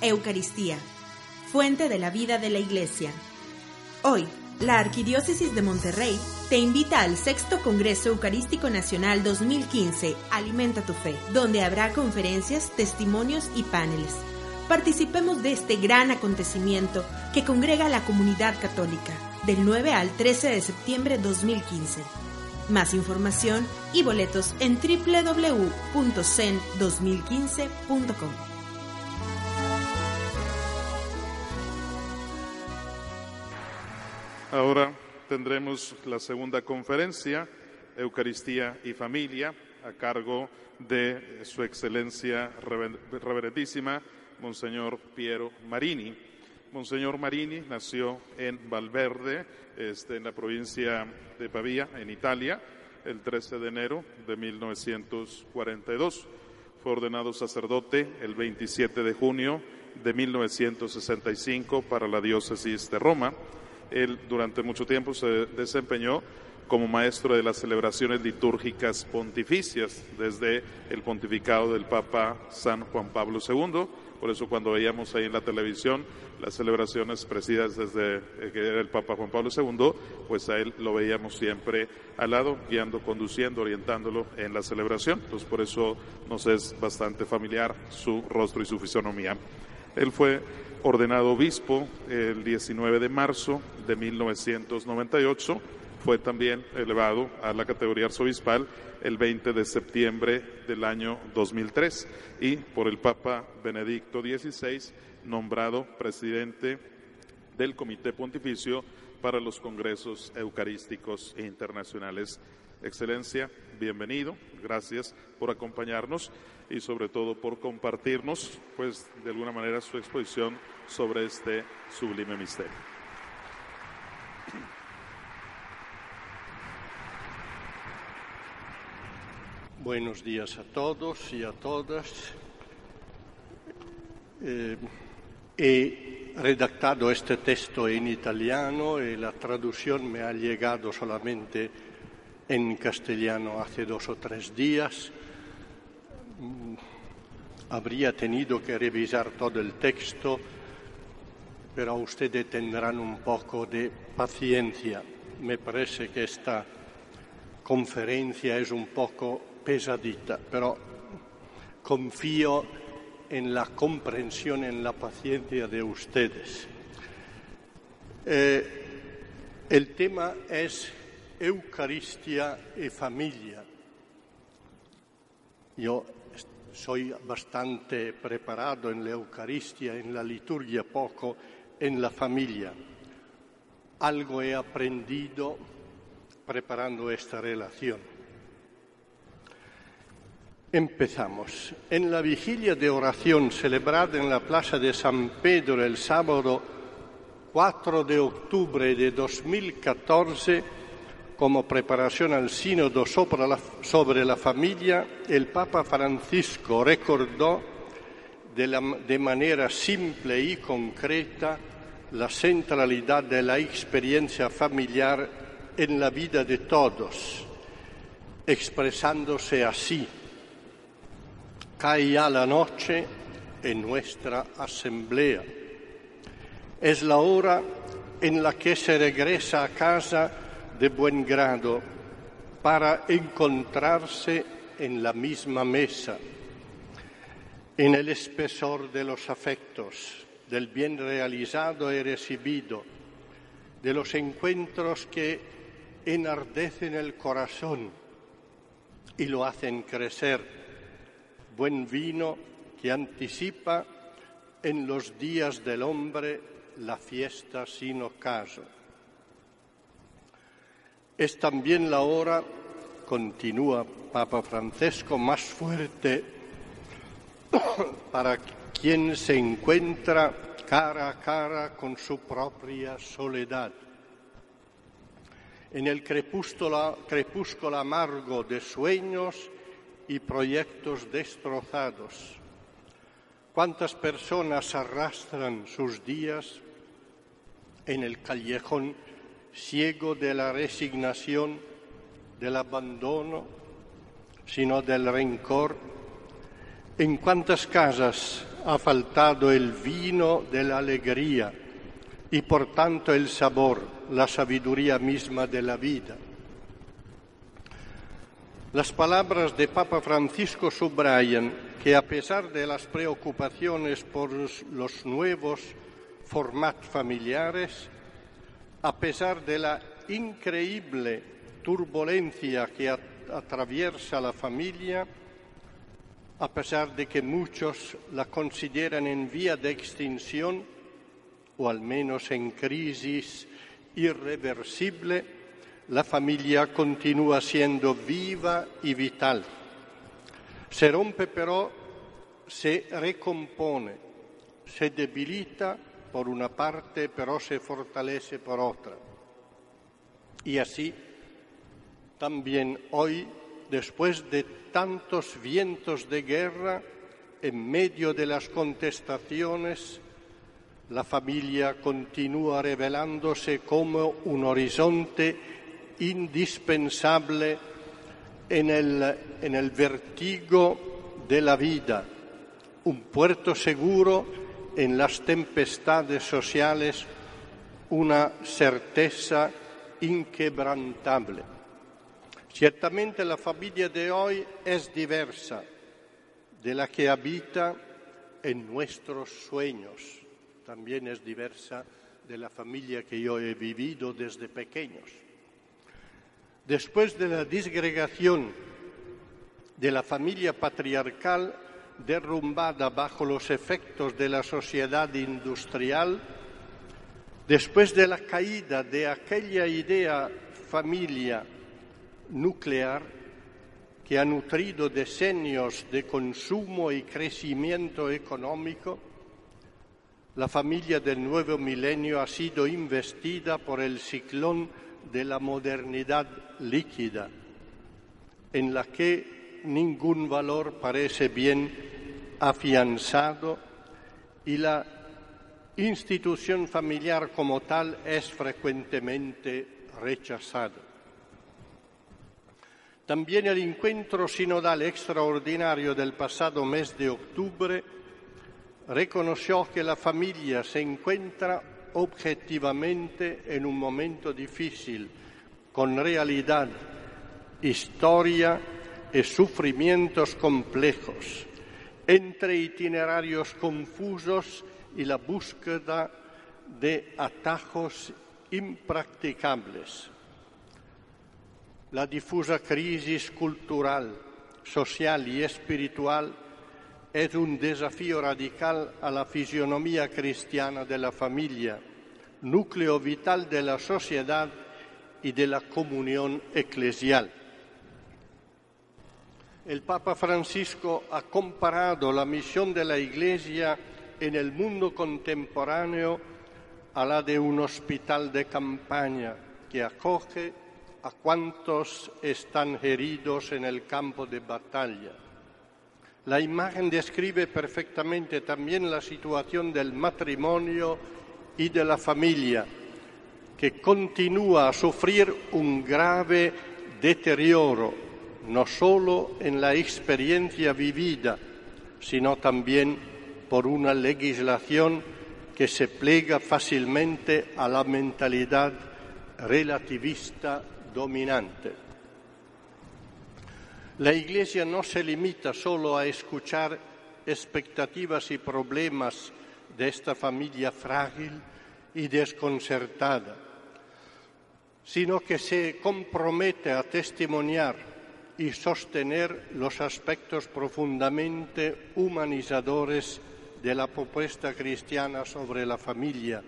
Eucaristía, fuente de la vida de la Iglesia. Hoy, la Arquidiócesis de Monterrey te invita al sexto Congreso Eucarístico Nacional 2015, Alimenta tu Fe, donde habrá conferencias, testimonios y paneles. Participemos de este gran acontecimiento que congrega a la comunidad católica del 9 al 13 de septiembre 2015. Más información y boletos en www.cen2015.com. Ahora tendremos la segunda conferencia, Eucaristía y Familia, a cargo de Su Excelencia Reverendísima, Monseñor Piero Marini. Monseñor Marini nació en Valverde, este, en la provincia de Pavía, en Italia, el 13 de enero de 1942. Fue ordenado sacerdote el 27 de junio de 1965 para la diócesis de Roma. Él durante mucho tiempo se desempeñó como maestro de las celebraciones litúrgicas pontificias desde el pontificado del Papa San Juan Pablo II. Por eso cuando veíamos ahí en la televisión las celebraciones presididas desde eh, que era el Papa Juan Pablo II, pues a él lo veíamos siempre al lado, guiando, conduciendo, orientándolo en la celebración. Entonces por eso nos es bastante familiar su rostro y su fisonomía. Él fue ordenado obispo el 19 de marzo de 1998, fue también elevado a la categoría arzobispal el 20 de septiembre del año 2003 y por el Papa Benedicto XVI nombrado presidente del Comité Pontificio para los Congresos Eucarísticos e Internacionales. Excelencia, bienvenido, gracias por acompañarnos y sobre todo por compartirnos, pues de alguna manera, su exposición sobre este sublime misterio. Buenos días a todos y a todas. Eh, he redactado este texto en italiano y la traducción me ha llegado solamente en castellano hace dos o tres días Mm, habría tenido que revisar todo el texto, pero ustedes tendrán un poco de paciencia. Me parece que esta conferencia es un poco pesadita, pero confío en la comprensión, en la paciencia de ustedes. Eh, el tema es Eucaristía y familia. Yo soy bastante preparado en la Eucaristía, en la liturgia, poco en la familia. Algo he aprendido preparando esta relación. Empezamos. En la vigilia de oración celebrada en la Plaza de San Pedro el sábado 4 de octubre de 2014, como preparación al sínodo sobre la, sobre la familia, el Papa Francisco recordó de, la, de manera simple y concreta la centralidad de la experiencia familiar en la vida de todos, expresándose así. Caía la noche en nuestra asamblea. Es la hora en la que se regresa a casa de buen grado para encontrarse en la misma mesa, en el espesor de los afectos, del bien realizado y recibido, de los encuentros que enardecen el corazón y lo hacen crecer, buen vino que anticipa en los días del hombre la fiesta sin ocaso. Es también la hora, continúa Papa Francesco, más fuerte para quien se encuentra cara a cara con su propia soledad. En el crepúsculo, crepúsculo amargo de sueños y proyectos destrozados. ¿Cuántas personas arrastran sus días en el callejón ciego de la resignación, del abandono, sino del rencor, En cuántas casas ha faltado el vino de la alegría y por tanto el sabor, la sabiduría misma de la vida. Las palabras de Papa Francisco subrayan que a pesar de las preocupaciones por los nuevos formatos familiares, a pesar de la increíble turbulencia que atraviesa la familia, a pesar de que muchos la consideran en vía de extinción o al menos en crisis irreversible, la familia continúa siendo viva y vital. Se rompe pero se recompone, se debilita por una parte pero se fortalece por otra. Y así también hoy, después de tantos vientos de guerra, en medio de las contestaciones, la familia continúa revelándose como un horizonte indispensable en el, en el vertigo de la vida, un puerto seguro en las tempestades sociales, una certeza inquebrantable. Ciertamente la familia de hoy es diversa de la que habita en nuestros sueños también es diversa de la familia que yo he vivido desde pequeños. Después de la disgregación de la familia patriarcal derrumbada bajo los efectos de la sociedad industrial, después de la caída de aquella idea familia nuclear que ha nutrido decenios de consumo y crecimiento económico, la familia del nuevo milenio ha sido investida por el ciclón de la modernidad líquida, en la que ningún valor parece bien afianzado y la institución familiar como tal es frecuentemente rechazada. También el encuentro sinodal extraordinario del pasado mes de octubre reconoció que la familia se encuentra objetivamente en un momento difícil, con realidad, historia sufrimientos complejos, entre itinerarios confusos y la búsqueda de atajos impracticables. La difusa crisis cultural, social y espiritual es un desafío radical a la fisionomía cristiana de la familia, núcleo vital de la sociedad y de la comunión eclesial. El Papa Francisco ha comparado la misión de la Iglesia en el mundo contemporáneo a la de un hospital de campaña que acoge a cuantos están heridos en el campo de batalla. La imagen describe perfectamente también la situación del matrimonio y de la familia, que continúa a sufrir un grave deterioro, no solo en la experiencia vivida, sino también por una legislación que se plega fácilmente a la mentalidad relativista dominante. La Iglesia no se limita solo a escuchar expectativas y problemas de esta familia frágil y desconcertada, sino que se compromete a testimoniar y sostener los aspectos profundamente humanizadores de la propuesta cristiana sobre la familia,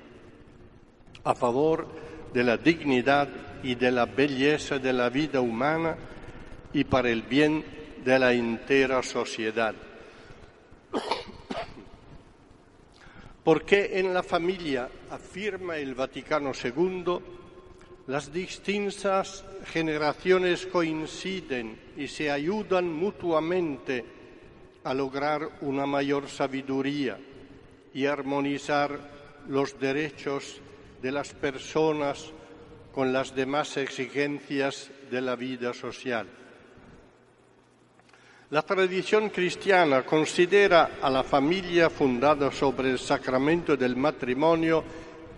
a favor de la dignidad y de la belleza de la vida humana, y para el bien de la entera sociedad. Porque en la familia, afirma el Vaticano II, las distintas generaciones coinciden y se ayudan mutuamente a lograr una mayor sabiduría y armonizar los derechos de las personas con las demás exigencias de la vida social. La tradición cristiana considera a la familia fundada sobre el sacramento del matrimonio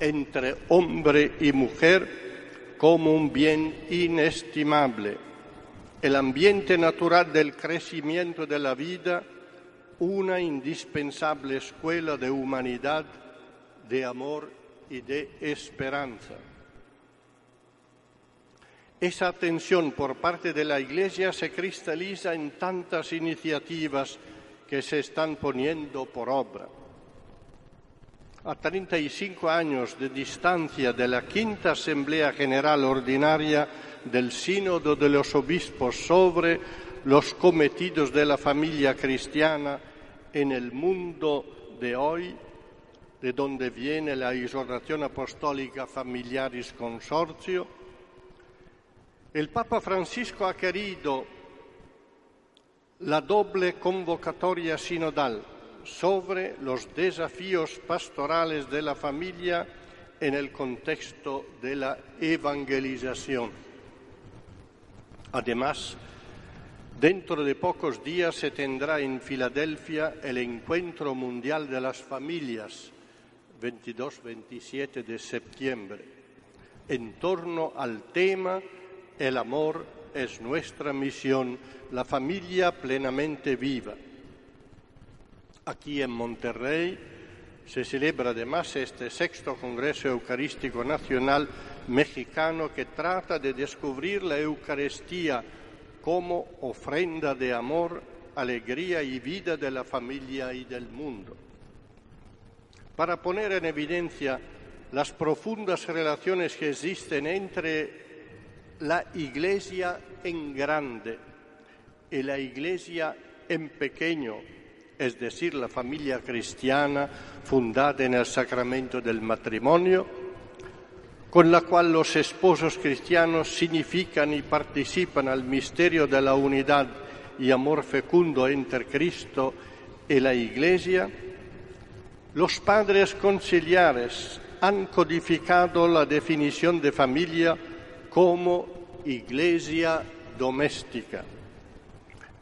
entre hombre y mujer como un bien inestimable, el ambiente natural del crecimiento de la vida, una indispensable escuela de humanidad, de amor y de esperanza. Esa atención por parte de la Iglesia se cristaliza en tantas iniciativas que se están poniendo por obra. A 35 años de distancia de la quinta Asamblea General Ordinaria del Sínodo de los Obispos sobre los cometidos de la familia cristiana en el mundo de hoy, de donde viene la exhortación apostólica Familiaris Consortio, el Papa Francisco ha querido la doble convocatoria sinodal sobre los desafíos pastorales de la familia en el contexto de la evangelización. Además, dentro de pocos días se tendrá en Filadelfia el Encuentro Mundial de las Familias, 22-27 de septiembre, en torno al tema el amor es nuestra misión, la familia plenamente viva. Aquí en Monterrey se celebra además este sexto Congreso Eucarístico Nacional mexicano que trata de descubrir la Eucaristía como ofrenda de amor, alegría y vida de la familia y del mundo. Para poner en evidencia las profundas relaciones que existen entre la iglesia en grande y la iglesia en pequeño, es decir, la familia cristiana fundada en el sacramento del matrimonio, con la cual los esposos cristianos significan y participan al misterio de la unidad y amor fecundo entre Cristo y la Iglesia, los padres conciliares han codificado la definición de familia como iglesia doméstica.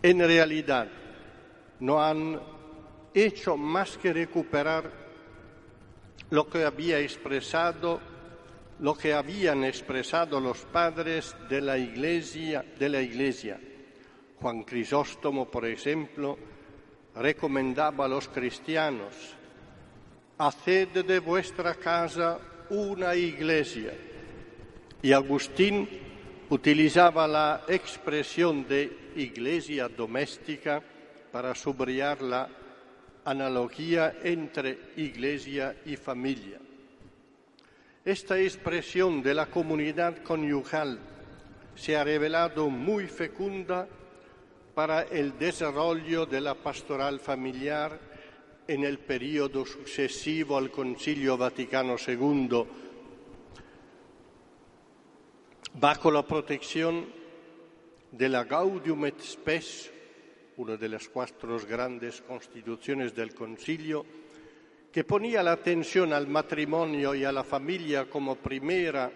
En realidad, no han hecho más que recuperar lo que había expresado, lo que habían expresado los padres de la iglesia, de la iglesia. Juan Crisóstomo, por ejemplo, recomendaba a los cristianos, haced de vuestra casa una iglesia y Agustín utilizaba la expresión de iglesia doméstica para subrayar la analogía entre iglesia y familia. Esta expresión de la comunidad conyugal se ha revelado muy fecunda para el desarrollo de la pastoral familiar en el periodo sucesivo al Concilio Vaticano II bajo la protección de la Gaudium et Spes, una de las cuatro grandes constituciones del Concilio, que ponía la atención al matrimonio y a la familia como primera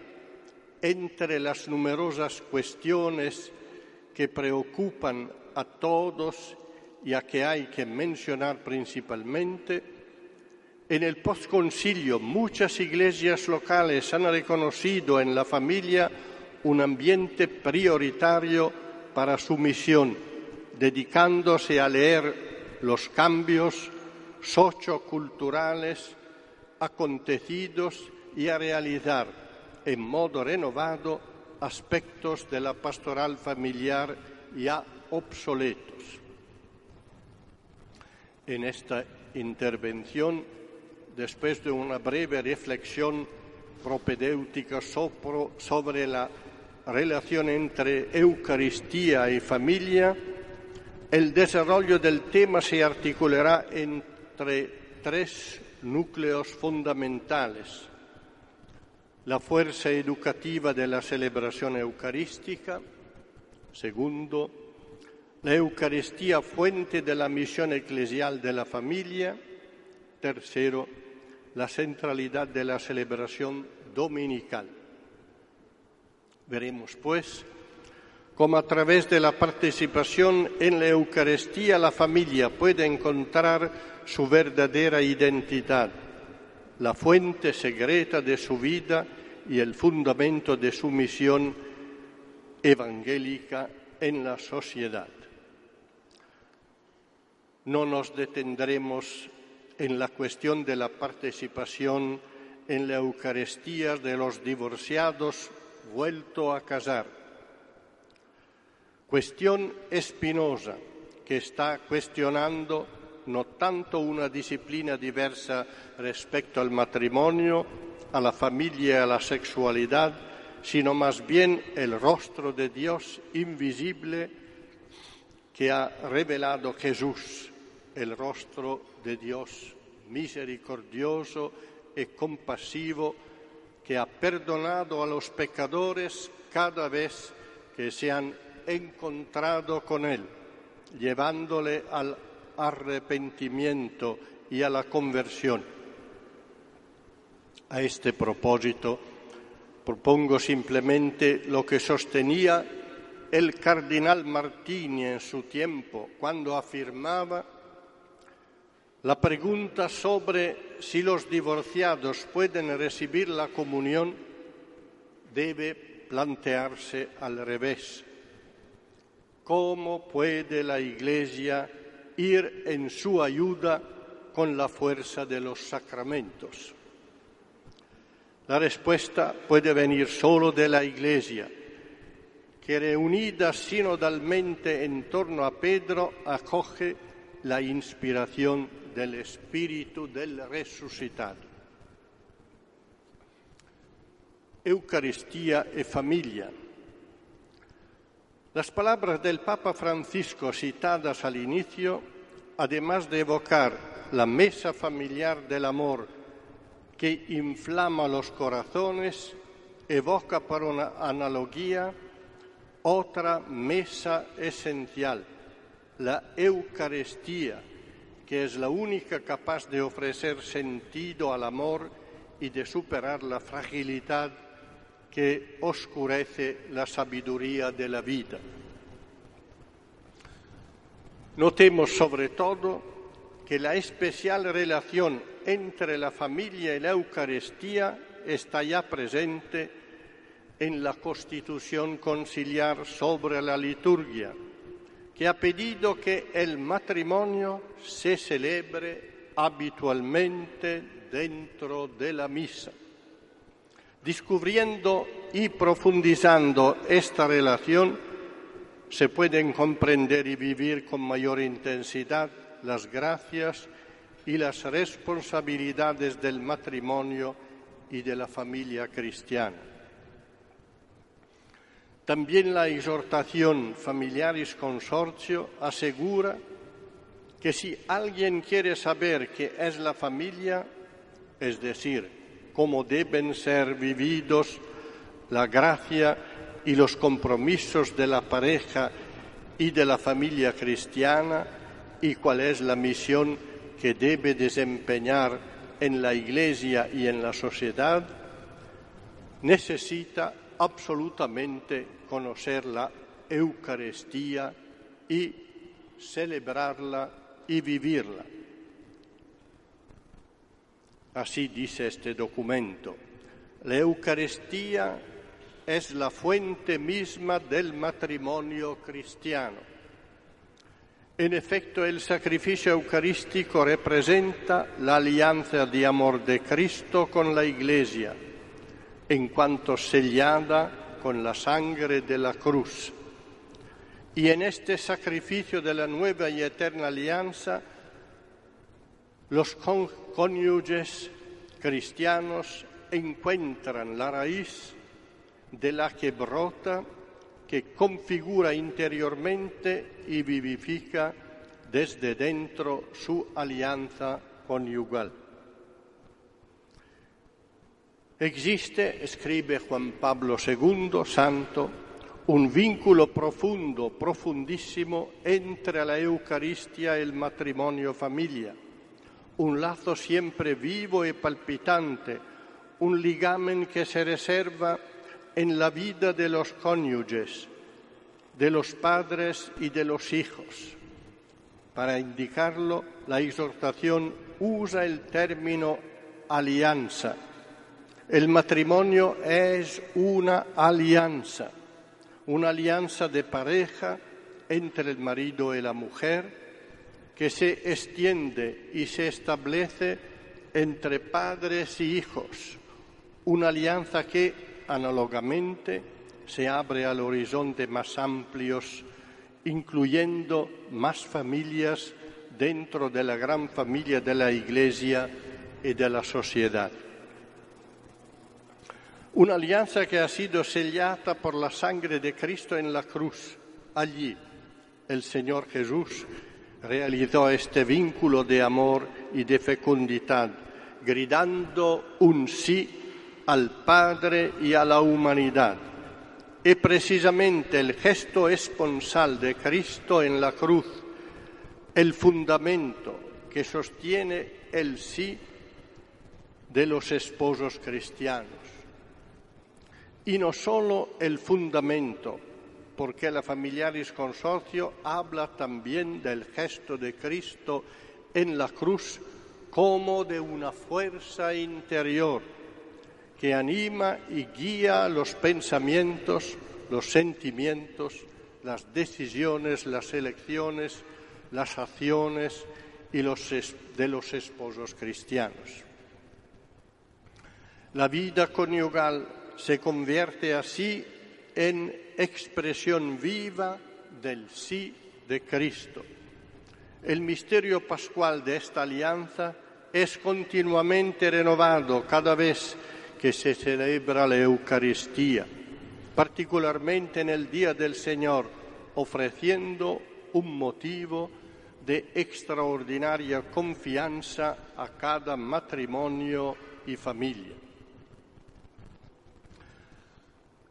entre las numerosas cuestiones que preocupan a todos y a que hay que mencionar principalmente, en el postconcilio muchas iglesias locales han reconocido en la familia un ambiente prioritario para su misión, dedicándose a leer los cambios socioculturales acontecidos y a realizar en modo renovado aspectos de la pastoral familiar ya obsoletos. En esta intervención, después de una breve reflexión propedéutica sobre la relación entre Eucaristía y familia, el desarrollo del tema se articulará entre tres núcleos fundamentales. La fuerza educativa de la celebración eucarística. Segundo, la Eucaristía fuente de la misión eclesial de la familia. Tercero, la centralidad de la celebración dominical. Veremos, pues, como a través de la participación en la Eucaristía la familia puede encontrar su verdadera identidad, la fuente secreta de su vida y el fundamento de su misión evangélica en la sociedad. No nos detendremos en la cuestión de la participación en la Eucaristía de los divorciados vuelto a casar. Cuestión espinosa que está cuestionando no tanto una disciplina diversa respecto al matrimonio, a la familia y a la sexualidad, sino más bien el rostro de Dios invisible que ha revelado Jesús, el rostro de Dios misericordioso y compasivo que ha perdonado a los pecadores cada vez que se han encontrado con Él, llevándole al arrepentimiento y a la conversión. A este propósito, propongo simplemente lo que sostenía el cardenal Martini en su tiempo, cuando afirmaba la pregunta sobre si los divorciados pueden recibir la comunión debe plantearse al revés. ¿Cómo puede la Iglesia ir en su ayuda con la fuerza de los sacramentos? La respuesta puede venir solo de la Iglesia, que reunida sinodalmente en torno a Pedro acoge la inspiración del Espíritu del resucitado. Eucaristía y familia. Las palabras del Papa Francisco citadas al inicio, además de evocar la mesa familiar del amor que inflama los corazones, evoca por una analogía otra mesa esencial, la Eucaristía, que es la única capaz de ofrecer sentido al amor y de superar la fragilidad que oscurece la sabiduría de la vida. Notemos sobre todo que la especial relación entre la familia y la Eucaristía está ya presente en la Constitución conciliar sobre la liturgia que ha pedido que el matrimonio se celebre habitualmente dentro de la misa. Descubriendo y profundizando esta relación, se pueden comprender y vivir con mayor intensidad las gracias y las responsabilidades del matrimonio y de la familia cristiana. También la exhortación Familiaris Consorcio asegura que si alguien quiere saber qué es la familia, es decir, cómo deben ser vividos la gracia y los compromisos de la pareja y de la familia cristiana y cuál es la misión que debe desempeñar en la Iglesia y en la sociedad, necesita absolutamente conocer la Eucaristía y celebrarla y vivirla. Así dice este documento. La Eucaristía es la fuente misma del matrimonio cristiano. En efecto, el sacrificio eucarístico representa la alianza de amor de Cristo con la Iglesia, en cuanto sellada con la sangre de la cruz. Y en este sacrificio de la nueva y eterna alianza, los cónyuges cristianos encuentran la raíz de la que brota, que configura interiormente y vivifica desde dentro su alianza conyugal. Existe, escribe Juan Pablo II, santo, un vínculo profundo, profundísimo entre la Eucaristía y el matrimonio familia, un lazo siempre vivo y palpitante, un ligamen que se reserva en la vida de los cónyuges, de los padres y de los hijos. Para indicarlo, la exhortación usa el término alianza. El matrimonio es una alianza, una alianza de pareja entre el marido y la mujer que se extiende y se establece entre padres y hijos, una alianza que análogamente se abre al horizonte más amplios, incluyendo más familias dentro de la gran familia de la Iglesia y de la sociedad. Una alianza que ha sido sellada por la sangre de Cristo en la cruz. Allí el Señor Jesús realizó este vínculo de amor y de fecundidad, gritando un sí al Padre y a la humanidad. Y precisamente el gesto esponsal de Cristo en la cruz, el fundamento que sostiene el sí de los esposos cristianos. Y no solo el fundamento, porque la Familiaris Consorcio habla también del gesto de Cristo en la cruz como de una fuerza interior que anima y guía los pensamientos, los sentimientos, las decisiones, las elecciones, las acciones y los de los esposos cristianos. La vida conyugal se convierte así en expresión viva del sí de Cristo. El misterio pascual de esta alianza es continuamente renovado cada vez que se celebra la Eucaristía, particularmente en el Día del Señor, ofreciendo un motivo de extraordinaria confianza a cada matrimonio y familia.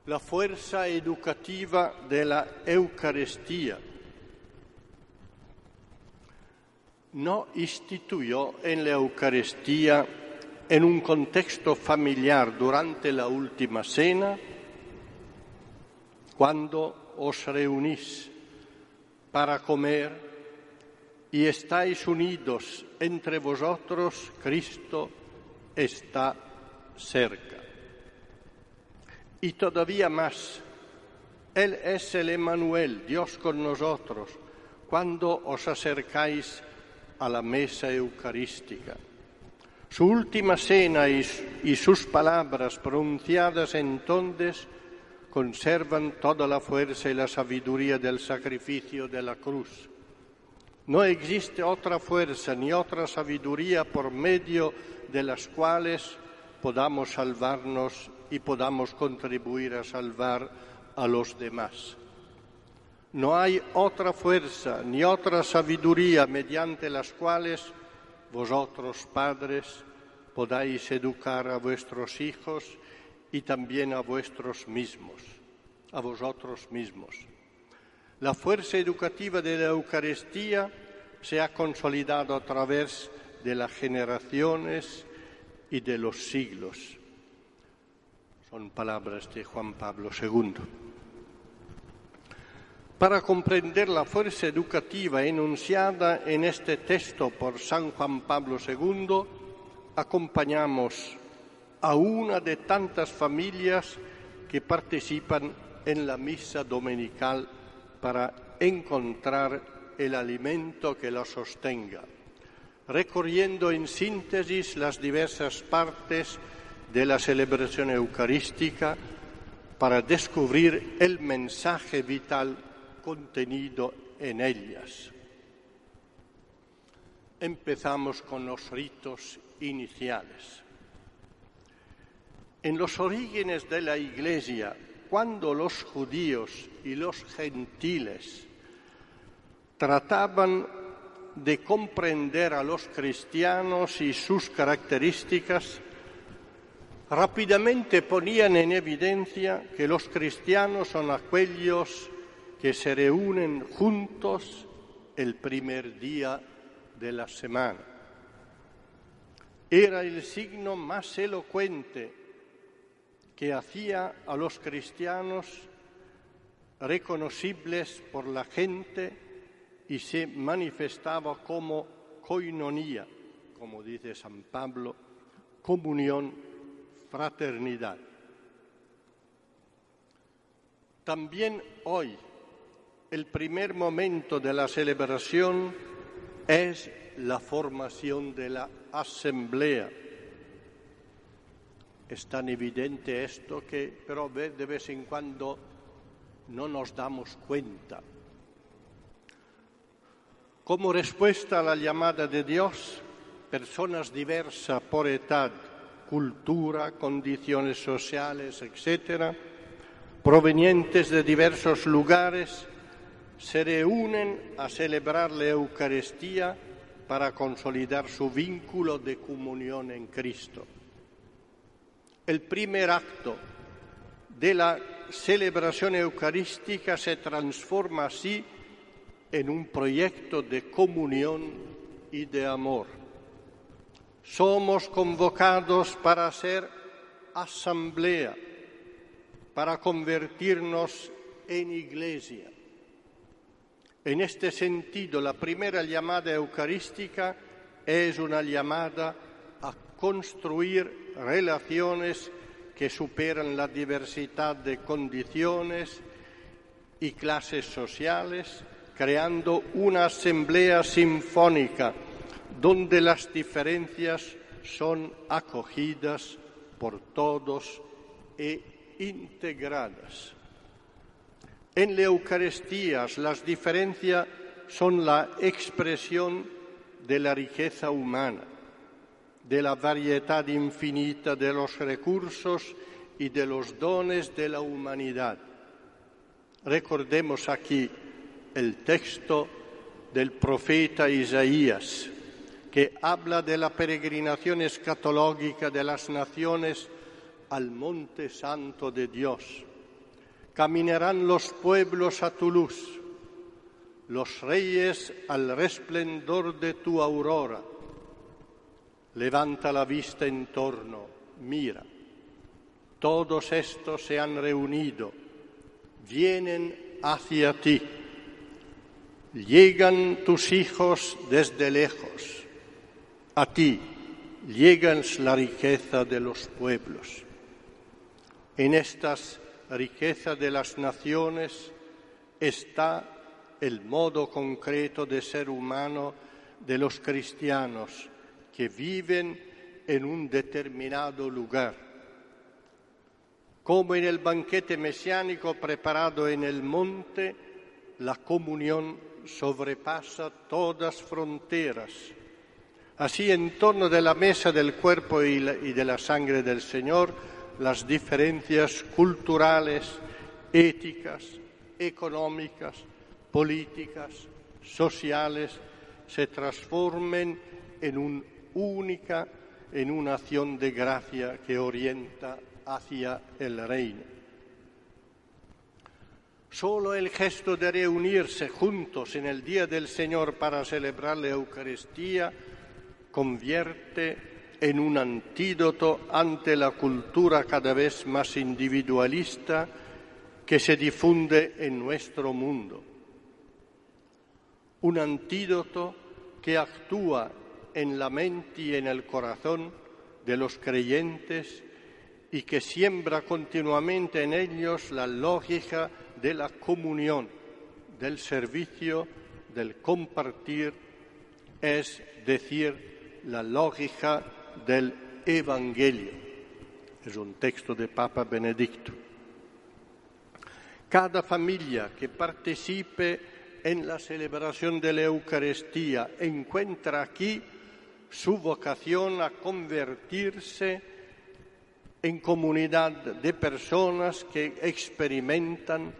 La fuerza educativa de la Eucaristía. No instituyó en la Eucaristía en un contexto familiar durante la última cena, cuando os reunís para comer y estáis unidos entre vosotros, Cristo está cerca y todavía más. Él es el Emanuel, Dios con nosotros, cuando os acercáis a la mesa eucarística. Su última cena y, y sus palabras pronunciadas entonces conservan toda la fuerza y la sabiduría del sacrificio de la cruz. No existe otra fuerza ni otra sabiduría por medio de las cuales podamos salvarnos y podamos contribuir a salvar a los demás. No hay otra fuerza ni otra sabiduría mediante las cuales vosotros, padres, podáis educar a vuestros hijos y también a vuestros mismos, a vosotros mismos. La fuerza educativa de la Eucaristía se ha consolidado a través de las generaciones y de los siglos. Son palabras de Juan Pablo II. Para comprender la fuerza educativa enunciada en este texto por San Juan Pablo II, acompañamos a una de tantas familias que participan en la misa dominical para encontrar el alimento que la sostenga, recorriendo en síntesis las diversas partes de la celebración eucarística para descubrir el mensaje vital contenido en ellas. Empezamos con los ritos iniciales. En los orígenes de la Iglesia, cuando los judíos y los gentiles trataban de comprender a los cristianos y sus características, rápidamente ponían en evidencia que los cristianos son aquellos que se reúnen juntos el primer día de la semana. Era el signo más elocuente que hacía a los cristianos reconocibles por la gente y se manifestaba como coinonía, como dice San Pablo, comunión, fraternidad. También hoy el primer momento de la celebración es la formación de la asamblea. Es tan evidente esto que, pero de vez en cuando no nos damos cuenta. Como respuesta a la llamada de Dios, personas diversas por edad, cultura, condiciones sociales, etc., provenientes de diversos lugares, se reúnen a celebrar la Eucaristía para consolidar su vínculo de comunión en Cristo. El primer acto de la celebración eucarística se transforma así en un proyecto de comunión y de amor. Somos convocados para ser asamblea, para convertirnos en iglesia. En este sentido, la primera llamada eucarística es una llamada a construir relaciones que superan la diversidad de condiciones y clases sociales, creando una asamblea sinfónica donde las diferencias son acogidas por todos e integradas. En la Eucaristía las diferencias son la expresión de la riqueza humana de la variedad infinita de los recursos y de los dones de la humanidad. Recordemos aquí el texto del profeta Isaías, que habla de la peregrinación escatológica de las naciones al monte santo de Dios. Caminarán los pueblos a tu luz, los reyes al resplendor de tu aurora levanta la vista en torno, mira. Todos estos se han reunido, vienen hacia ti. Llegan tus hijos desde lejos. A ti llegan la riqueza de los pueblos. En estas riquezas de las naciones está el modo concreto de ser humano de los cristianos que viven en un determinado lugar. Como en el banquete mesiánico preparado en el monte, la comunión sobrepasa todas fronteras. Así, en torno de la mesa del cuerpo y de la sangre del Señor, las diferencias culturales, éticas, económicas, políticas, sociales, se transformen en un única en una acción de gracia que orienta hacia el reino. Solo el gesto de reunirse juntos en el Día del Señor para celebrar la Eucaristía convierte en un antídoto ante la cultura cada vez más individualista que se difunde en nuestro mundo. Un antídoto que actúa en la mente y en el corazón de los creyentes y que siembra continuamente en ellos la lógica de la comunión, del servicio, del compartir, es decir, la lógica del Evangelio. Es un texto de Papa Benedicto. Cada familia que participe en la celebración de la Eucaristía encuentra aquí su vocación a convertirse en comunidad de personas que experimentan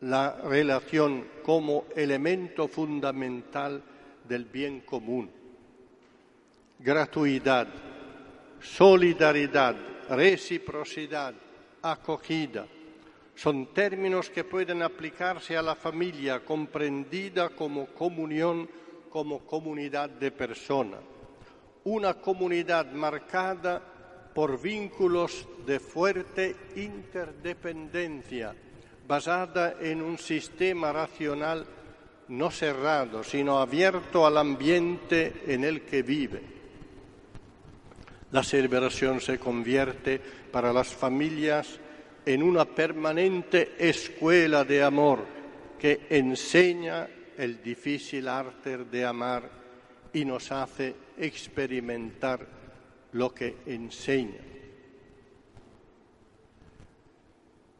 la relación como elemento fundamental del bien común. Gratuidad, solidaridad, reciprocidad, acogida, son términos que pueden aplicarse a la familia comprendida como comunión como comunidad de personas, una comunidad marcada por vínculos de fuerte interdependencia, basada en un sistema racional no cerrado, sino abierto al ambiente en el que vive. La celebración se convierte para las familias en una permanente escuela de amor que enseña el difícil arte de amar y nos hace experimentar lo que enseña.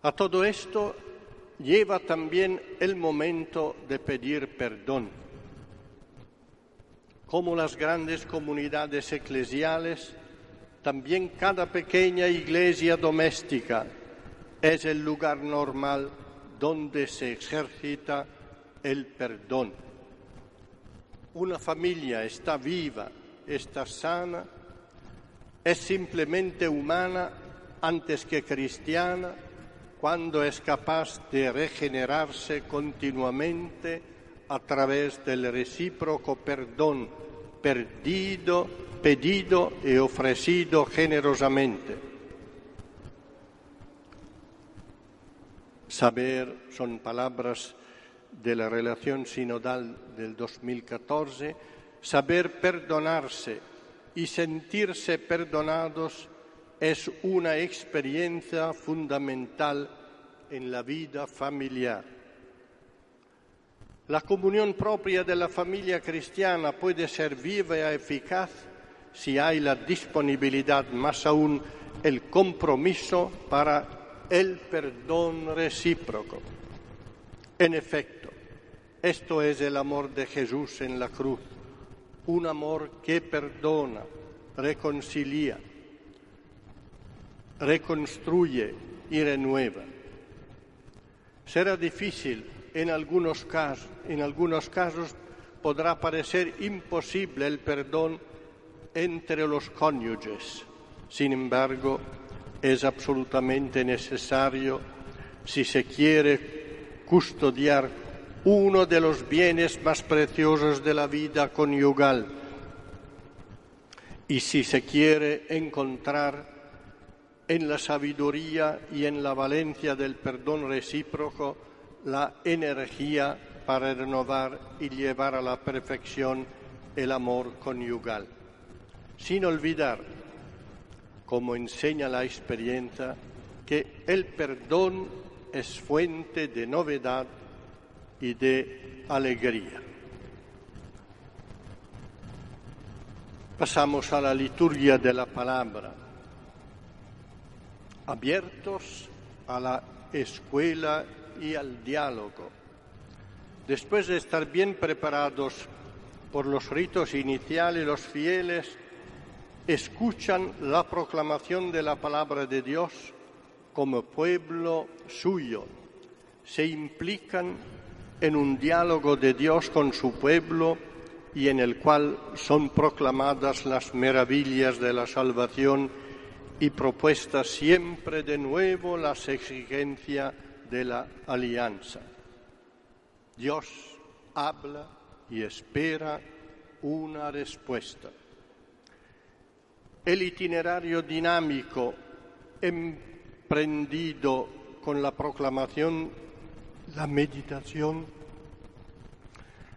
A todo esto lleva también el momento de pedir perdón. Como las grandes comunidades eclesiales, también cada pequeña iglesia doméstica es el lugar normal donde se ejercita el perdón. Una familia está viva, está sana, es simplemente humana antes que cristiana cuando es capaz de regenerarse continuamente a través del recíproco perdón perdido, pedido y ofrecido generosamente. Saber son palabras de la relación sinodal del 2014, saber perdonarse y sentirse perdonados es una experiencia fundamental en la vida familiar. La comunión propia de la familia cristiana puede ser viva y eficaz si hay la disponibilidad, más aún el compromiso para el perdón recíproco. En efecto, esto es el amor de Jesús en la cruz, un amor que perdona, reconcilia, reconstruye y renueva. Será difícil en algunos casos, en algunos casos podrá parecer imposible el perdón entre los cónyuges. Sin embargo, es absolutamente necesario si se quiere custodiar uno de los bienes más preciosos de la vida conyugal y si se quiere encontrar en la sabiduría y en la valencia del perdón recíproco la energía para renovar y llevar a la perfección el amor conyugal, sin olvidar, como enseña la experiencia, que el perdón es fuente de novedad y de alegría. Pasamos a la liturgia de la palabra abiertos a la escuela y al diálogo. Después de estar bien preparados por los ritos iniciales, los fieles escuchan la proclamación de la palabra de Dios como pueblo suyo, se implican en un diálogo de Dios con su pueblo y en el cual son proclamadas las maravillas de la salvación y propuesta siempre de nuevo las exigencias de la alianza. Dios habla y espera una respuesta. El itinerario dinámico emprendido con la proclamación, la meditación,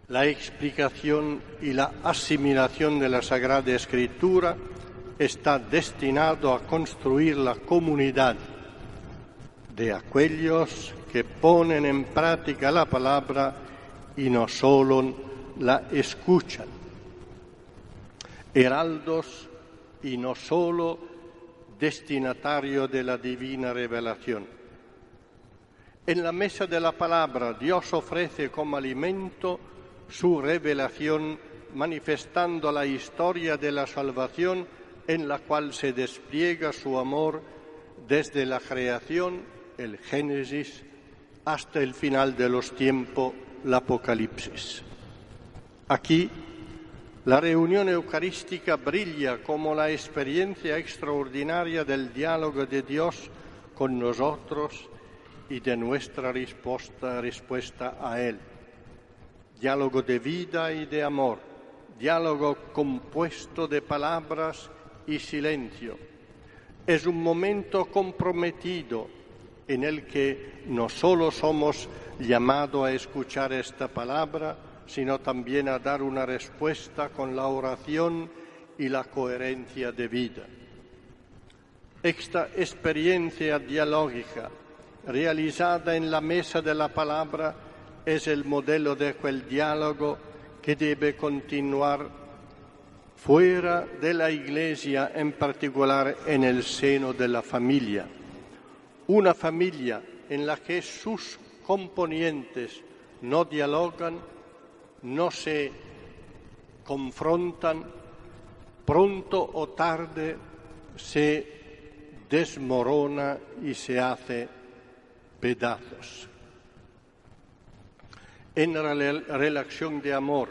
la explicación y la asimilación de la Sagrada Escritura está destinado a construir la comunidad de aquellos que ponen en práctica la palabra y no solo la escuchan. Heraldos y no solo destinatario de la divina revelación. En la mesa de la palabra Dios ofrece como alimento su revelación manifestando la historia de la salvación en la cual se despliega su amor desde la creación, el Génesis, hasta el final de los tiempos, el Apocalipsis. Aquí, la reunión eucarística brilla como la experiencia extraordinaria del diálogo de Dios con nosotros y de nuestra respuesta, respuesta a Él. Diálogo de vida y de amor, diálogo compuesto de palabras y silencio. Es un momento comprometido en el que no solo somos llamados a escuchar esta palabra, sino también a dar una respuesta con la oración y la coherencia de vida. Esta experiencia dialógica realizada en la mesa de la palabra es el modelo de aquel diálogo que debe continuar fuera de la Iglesia, en particular en el seno de la familia. Una familia en la que sus componentes no dialogan, no se confrontan, pronto o tarde se desmorona y se hace pedazos. En la relación de amor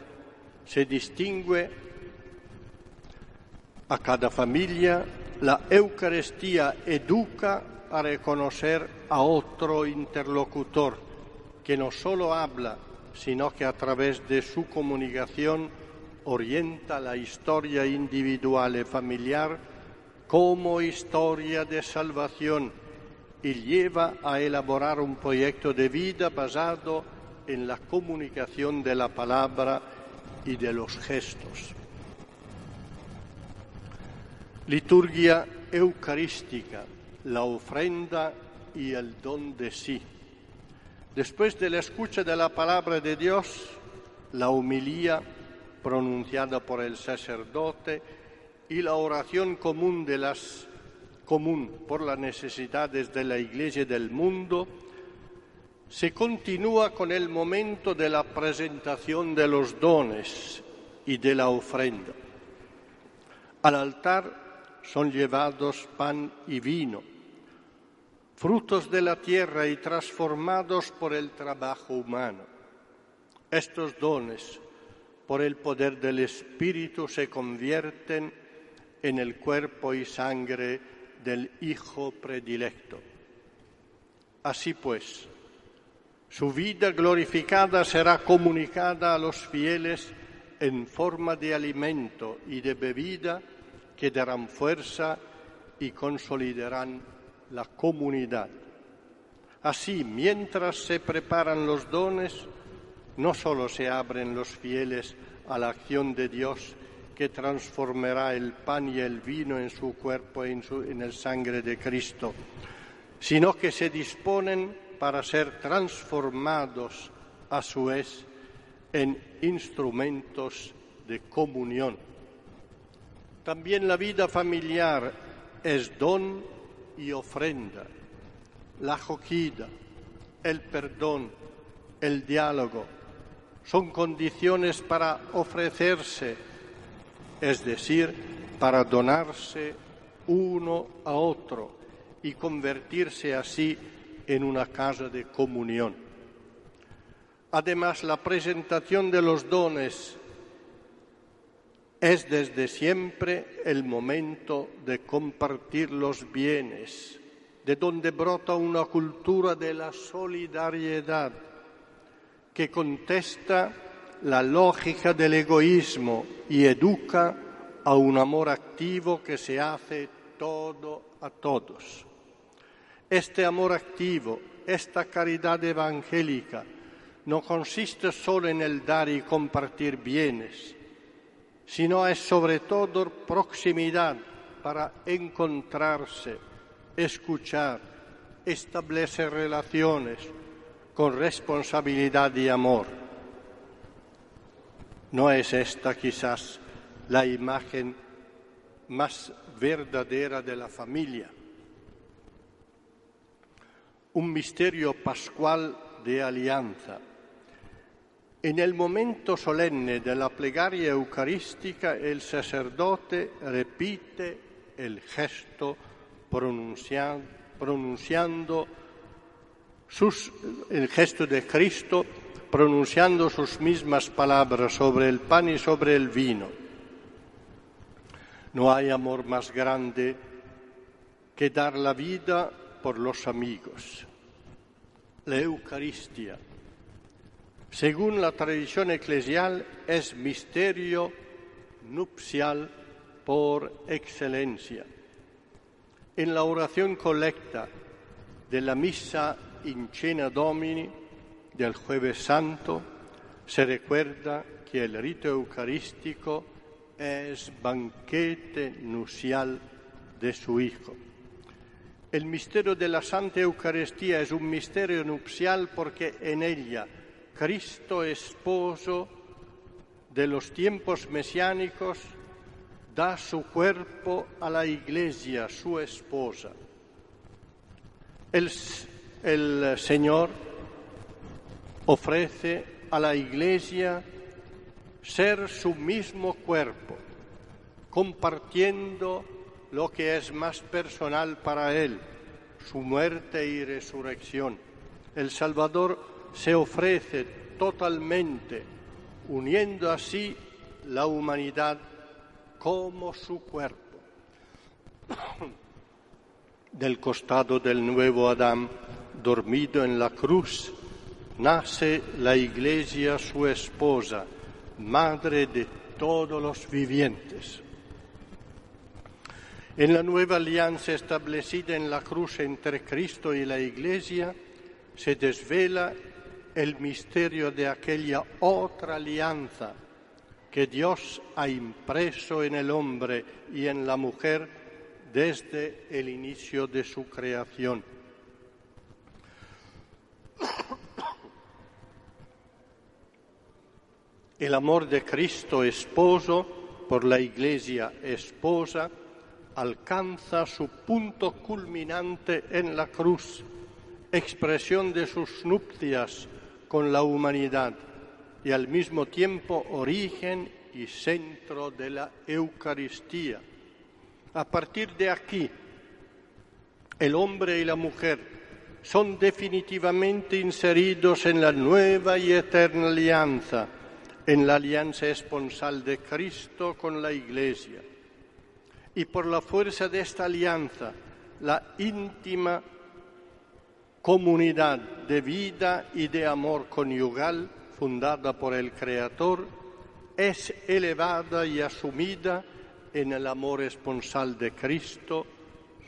se distingue a cada familia, la Eucaristía educa a reconocer a otro interlocutor que no solo habla, sino que a través de su comunicación orienta la historia individual y familiar como historia de salvación y lleva a elaborar un proyecto de vida basado en la comunicación de la palabra y de los gestos. Liturgia eucarística, la ofrenda y el don de sí. Después de la escucha de la palabra de Dios, la humilía pronunciada por el sacerdote y la oración común de las común por las necesidades de la Iglesia y del mundo, se continúa con el momento de la presentación de los dones y de la ofrenda. Al altar son llevados pan y vino, frutos de la tierra y transformados por el trabajo humano. Estos dones por el poder del Espíritu se convierten en el cuerpo y sangre del Hijo predilecto. Así pues, su vida glorificada será comunicada a los fieles en forma de alimento y de bebida que darán fuerza y consolidarán la comunidad. Así, mientras se preparan los dones, no solo se abren los fieles a la acción de Dios que transformará el pan y el vino en su cuerpo y en, en el sangre de Cristo, sino que se disponen para ser transformados a su vez en instrumentos de comunión. También la vida familiar es don y ofrenda, la acogida, el perdón, el diálogo, son condiciones para ofrecerse, es decir, para donarse uno a otro y convertirse así en una casa de comunión. Además, la presentación de los dones es desde siempre el momento de compartir los bienes, de donde brota una cultura de la solidaridad que contesta la lógica del egoísmo y educa a un amor activo que se hace todo a todos. Este amor activo, esta caridad evangélica, no consiste solo en el dar y compartir bienes, sino es sobre todo proximidad para encontrarse, escuchar, establecer relaciones, con responsabilidad y amor. ¿No es esta quizás la imagen más verdadera de la familia? Un misterio pascual de alianza. En el momento solemne de la plegaria eucarística, el sacerdote repite el gesto pronunciando, pronunciando el gesto de Cristo pronunciando sus mismas palabras sobre el pan y sobre el vino. No hay amor más grande que dar la vida por los amigos. La Eucaristía, según la tradición eclesial, es misterio nupcial por excelencia. En la oración colecta de la misa in cena domini del jueves santo se recuerda que el rito eucarístico es banquete nupcial de su Hijo. El misterio de la Santa Eucaristía es un misterio nupcial porque en ella Cristo esposo de los tiempos mesiánicos da su cuerpo a la iglesia, su esposa. El, Señor ofrece a la iglesia ser su mismo cuerpo, compartiendo lo que es más personal para Él, su muerte y resurrección. El Salvador se ofrece totalmente, uniendo así la humanidad como su cuerpo. Del costado del nuevo Adán, dormido en la cruz, nace la iglesia su esposa, madre de todos los vivientes. En la nueva alianza establecida en la cruz entre Cristo y la Iglesia se desvela el misterio de aquella otra alianza que Dios ha impreso en el hombre y en la mujer desde el inicio de su creación. El amor de Cristo esposo por la Iglesia esposa alcanza su punto culminante en la cruz, expresión de sus nupcias con la humanidad y al mismo tiempo origen y centro de la Eucaristía. A partir de aquí, el hombre y la mujer son definitivamente inseridos en la nueva y eterna alianza, en la alianza esponsal de Cristo con la Iglesia y por la fuerza de esta alianza, la íntima comunidad de vida y de amor conyugal fundada por el Creador es elevada y asumida en el amor esponsal de Cristo,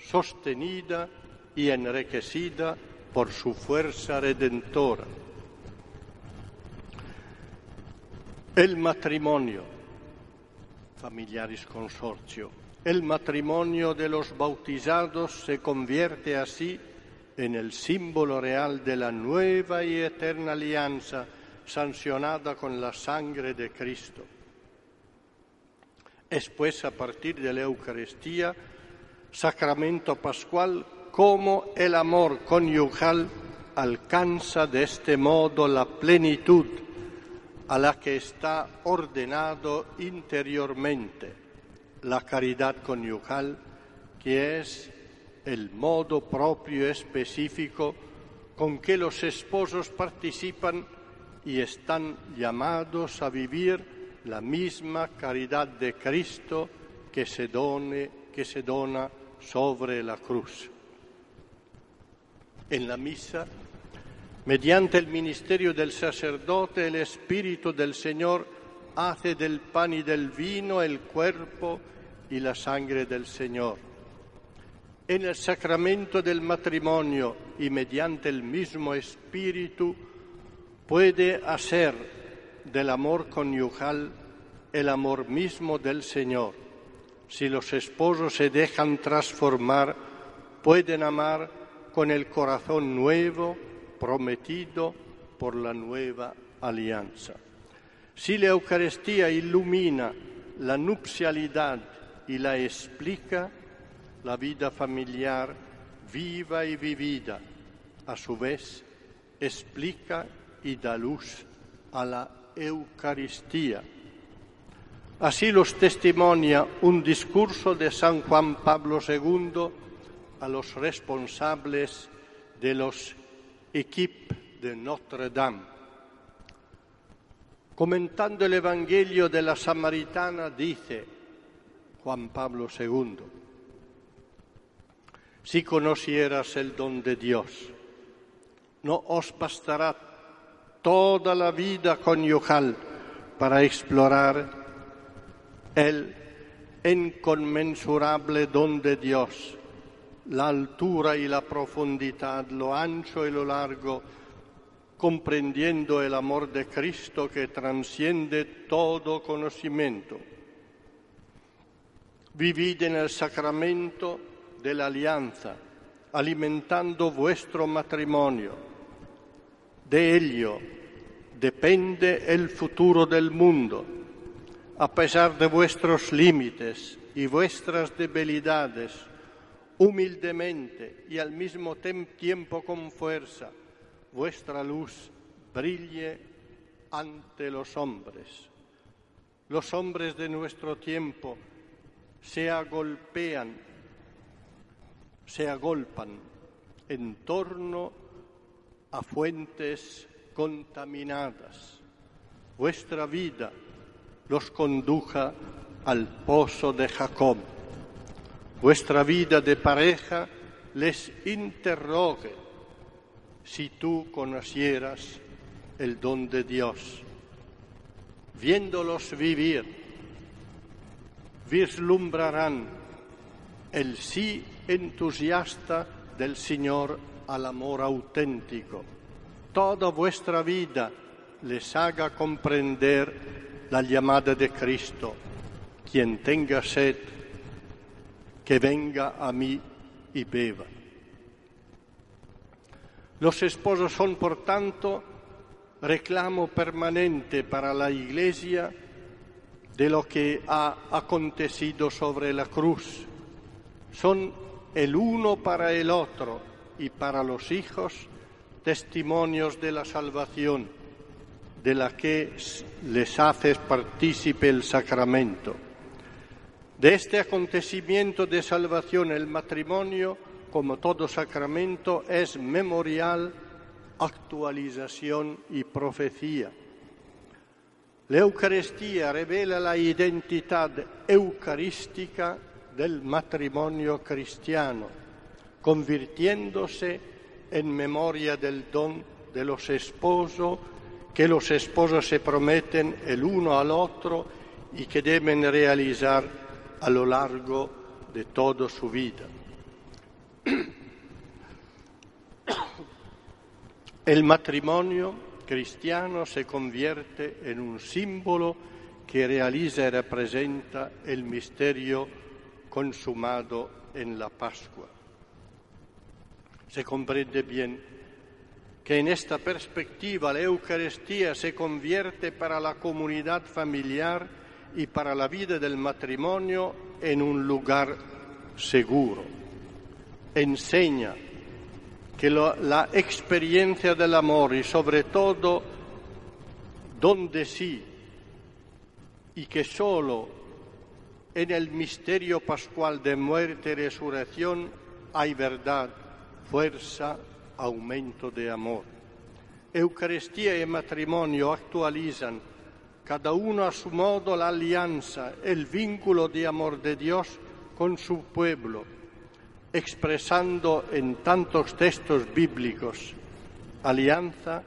sostenida y enriquecida por su fuerza redentora. El matrimonio, familiaris consorcio, el matrimonio de los bautizados se convierte así en el símbolo real de la nueva y eterna alianza sancionada con la sangre de Cristo. Es pues a partir de la Eucaristía, sacramento pascual, como el amor conyugal alcanza de este modo la plenitud a la que está ordenado interiormente la caridad conyugal, que es el modo propio específico con que los esposos participan y están llamados a vivir la misma caridad de Cristo que se, done, que se dona sobre la cruz. En la misa, mediante el ministerio del sacerdote, el Espíritu del Señor hace del pan y del vino el cuerpo y la sangre del Señor. En el sacramento del matrimonio y mediante el mismo Espíritu puede hacer del amor conyugal el amor mismo del Señor. Si los esposos se dejan transformar, pueden amar con el corazón nuevo prometido por la nueva alianza. Si la Eucaristía ilumina la nupcialidad y la explica, la vida familiar viva y vivida, a su vez, explica y da luz a la Eucaristía. Así los testimonia un discurso de San Juan Pablo II a los responsables de los equipos de Notre Dame Comentando el Evangelio de la Samaritana, dice Juan Pablo II, si conocieras el don de Dios, no os bastará toda la vida conyugal para explorar el inconmensurable don de Dios, la altura y la profundidad, lo ancho y lo largo, comprendiendo el amor de Cristo que transciende todo conocimiento. Vivid en el sacramento la alianza, alimentando vuestro matrimonio. De ello depende el futuro del mundo. A pesar de vuestros límites y vuestras debilidades, humildemente y al mismo tiempo con fuerza, vuestra luz brille ante los hombres. Los hombres de nuestro tiempo se agolpean, se agolpan en torno a fuentes contaminadas. Vuestra vida los conduja al pozo de Jacob. Vuestra vida de pareja les interrogue si tú conocieras el don de Dios. Viéndolos vivir, vislumbrarán el sí entusiasta del Señor al amor auténtico. Toda vuestra vida les haga comprender la llamada de Cristo. Quien tenga sed, que venga a mí y beba. Los esposos son, por tanto, reclamo permanente para la Iglesia de lo que ha acontecido sobre la cruz. Son el uno para el otro y para los hijos testimonios de la salvación, de la que les hace partícipe el sacramento. De este acontecimiento de salvación el matrimonio como todo sacramento, es memorial, actualización y profecía. La Eucaristía revela la identidad eucarística del matrimonio cristiano, convirtiéndose en memoria del don de los esposos que los esposos se prometen el uno al otro y que deben realizar a lo largo de toda su vida. El matrimonio cristiano se convierte en un símbolo que realiza y representa el misterio consumado en la Pascua. Se comprende bien que en esta perspectiva la Eucaristía se convierte para la comunidad familiar y para la vida del matrimonio en un lugar seguro enseña que lo, la experiencia del amor y sobre todo donde sí y que solo en el misterio pascual de muerte y resurrección hay verdad, fuerza, aumento de amor. Eucaristía y matrimonio actualizan cada uno a su modo la alianza, el vínculo de amor de Dios con su pueblo expresando en tantos textos bíblicos alianza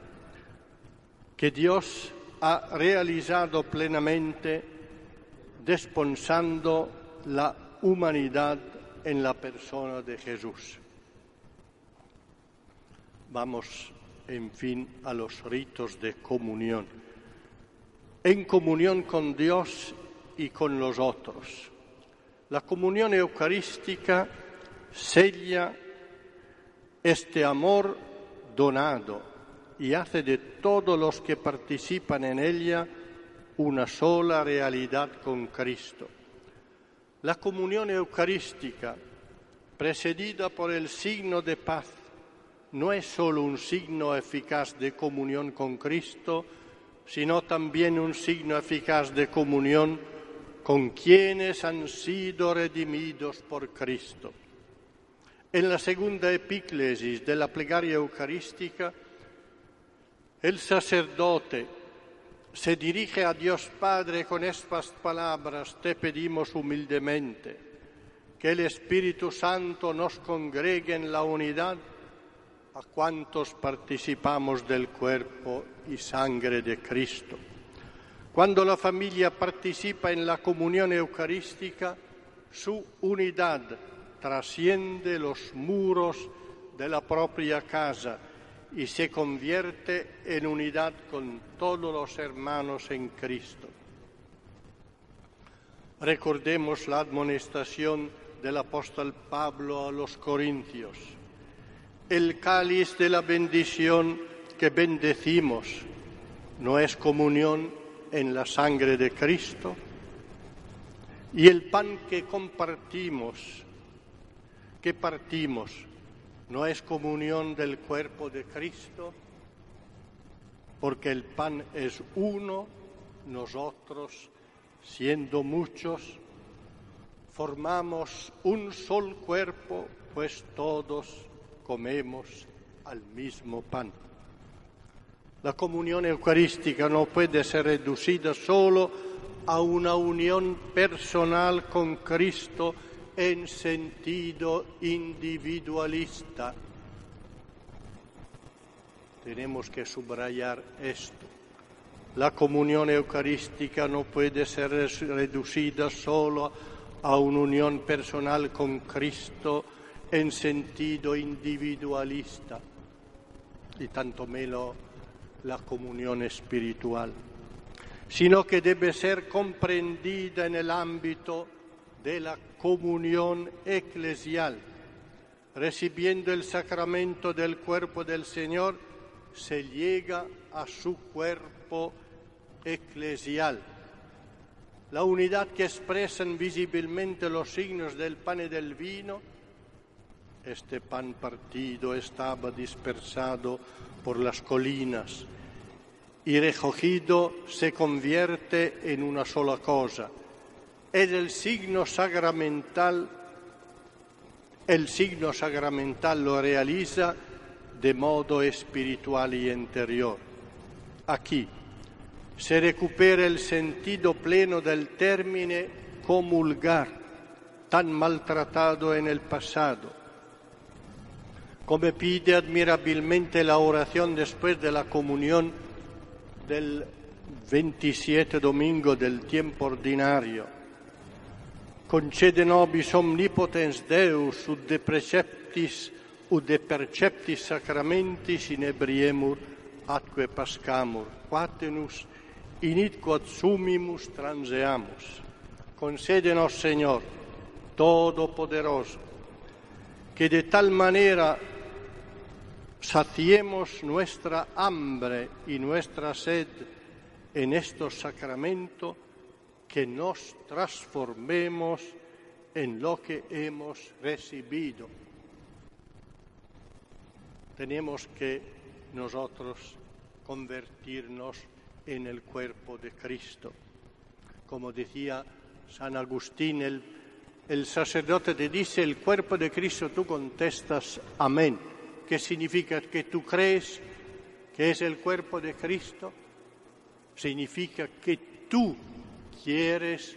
que Dios ha realizado plenamente desponsando la humanidad en la persona de Jesús. Vamos, en fin, a los ritos de comunión. En comunión con Dios y con los otros. La comunión eucarística sella este amor donado y hace de todos los que participan en ella una sola realidad con Cristo. La comunión eucarística, precedida por el signo de paz, no es solo un signo eficaz de comunión con Cristo, sino también un signo eficaz de comunión con quienes han sido redimidos por Cristo. En la segunda epíclesis de la plegaria eucarística, el sacerdote se dirige a Dios Padre con estas palabras, te pedimos humildemente, que el Espíritu Santo nos congregue en la unidad a cuantos participamos del cuerpo y sangre de Cristo. Cuando la familia participa en la comunión eucarística, su unidad trasciende los muros de la propia casa y se convierte en unidad con todos los hermanos en Cristo. Recordemos la admonestación del apóstol Pablo a los Corintios. El cáliz de la bendición que bendecimos no es comunión en la sangre de Cristo. Y el pan que compartimos, que partimos, no es comunión del cuerpo de Cristo, porque el pan es uno, nosotros, siendo muchos, formamos un solo cuerpo, pues todos comemos al mismo pan. La comunión eucarística no puede ser reducida solo a una unión personal con Cristo en sentido individualista. Tenemos que subrayar esto. La comunión eucarística no puede ser reducida solo a una unión personal con Cristo en sentido individualista, y tanto menos la comunión espiritual, sino que debe ser comprendida en el ámbito de la comunión eclesial. Recibiendo el sacramento del cuerpo del Señor, se llega a su cuerpo eclesial. La unidad que expresan visiblemente los signos del pan y del vino, este pan partido estaba dispersado por las colinas y recogido se convierte en una sola cosa es el signo sacramental, el signo sacramental lo realiza de modo espiritual y interior. Aquí se recupera el sentido pleno del término comulgar, tan maltratado en el pasado. Como pide admirabilmente la oración después de la comunión del 27 domingo del tiempo ordinario concede nobis omnipotens Deus ut de preceptis ut de perceptis sacramentis inebriemur atque pascamur, quatenus init quod sumimus transeamus. Concédenos, Señor, Todopoderoso, que de tal manera saciemos nuestra hambre y nuestra sed en estos sacramentos que nos transformemos en lo que hemos recibido. Tenemos que nosotros convertirnos en el cuerpo de Cristo. Como decía San Agustín, el, el sacerdote te dice el cuerpo de Cristo, tú contestas amén. ¿Qué significa que tú crees que es el cuerpo de Cristo? Significa que tú quieres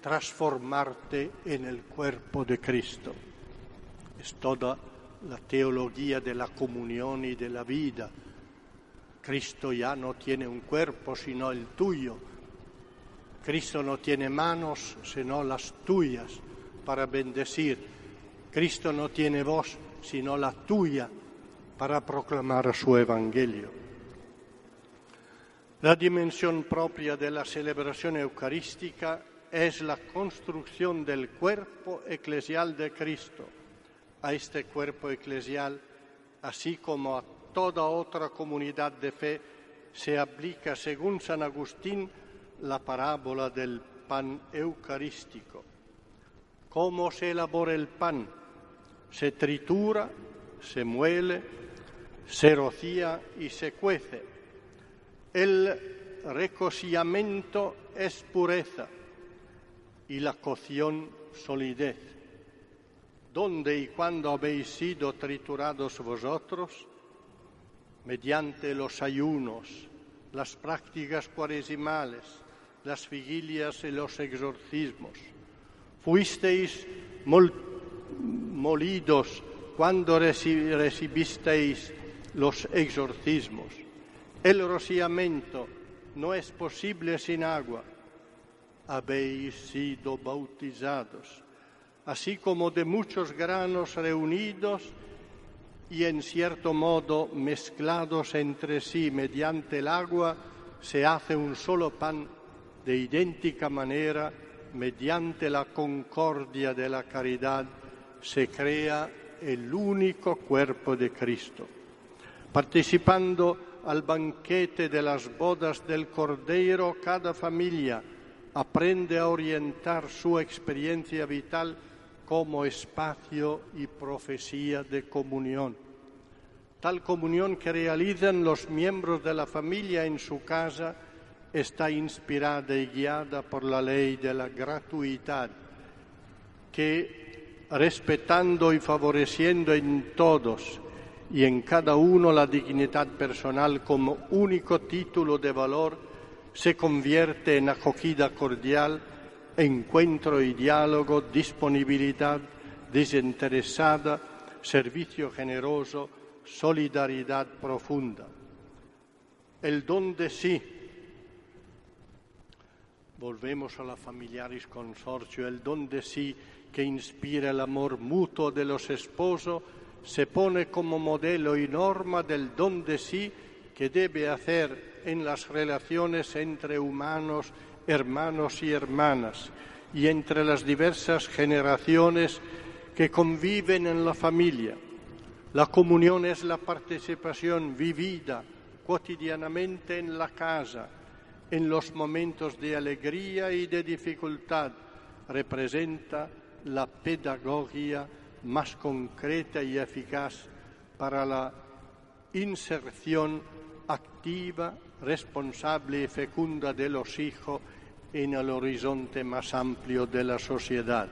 transformarte en el cuerpo de Cristo. Es toda la teología de la comunión y de la vida. Cristo ya no tiene un cuerpo sino el tuyo. Cristo no tiene manos sino las tuyas para bendecir. Cristo no tiene voz sino la tuya para proclamar su evangelio. La dimensión propia de la celebración eucarística es la construcción del cuerpo eclesial de Cristo. A este cuerpo eclesial, así como a toda otra comunidad de fe, se aplica, según San Agustín, la parábola del pan eucarístico. ¿Cómo se elabora el pan? Se tritura, se muele, se rocía y se cuece el recocimiento es pureza y la cocción solidez. ¿Dónde y cuándo habéis sido triturados vosotros? Mediante los ayunos, las prácticas cuaresimales, las vigilias y los exorcismos. Fuisteis molidos cuando recibisteis los exorcismos el rociamiento no es posible sin agua. Habéis sido bautizados. así como de muchos granos reunidos y en cierto modo mezclados entre sí mediante el agua, se hace un solo pan de idéntica manera, mediante la concordia de la caridad, se crea el único cuerpo de Cristo. Participando al banquete de las bodas del Cordero, cada familia aprende a orientar su experiencia vital como espacio y profecía de comunión. Tal comunión que realizan los miembros de la familia en su casa está inspirada y guiada por la ley de la gratuidad, que respetando y favoreciendo en todos y en cada uno la dignidad personal como único título de valor, se convierte en acogida cordial, encuentro y diálogo, disponibilidad desinteresada, servicio generoso, solidaridad profunda. El don de sí. Volvemos a la familiaris consorcio, el don de sí que inspira el amor mutuo de los esposos se pone como modelo y norma del don de sí que debe hacer en las relaciones entre humanos, hermanos y hermanas, y entre las diversas generaciones que conviven en la familia. La comunión es la participación vivida cotidianamente en la casa, en los momentos de alegría y de dificultad. Representa la pedagogía más concreta y eficaz para la inserción activa, responsable y fecunda de los hijos en el horizonte más amplio de la sociedad.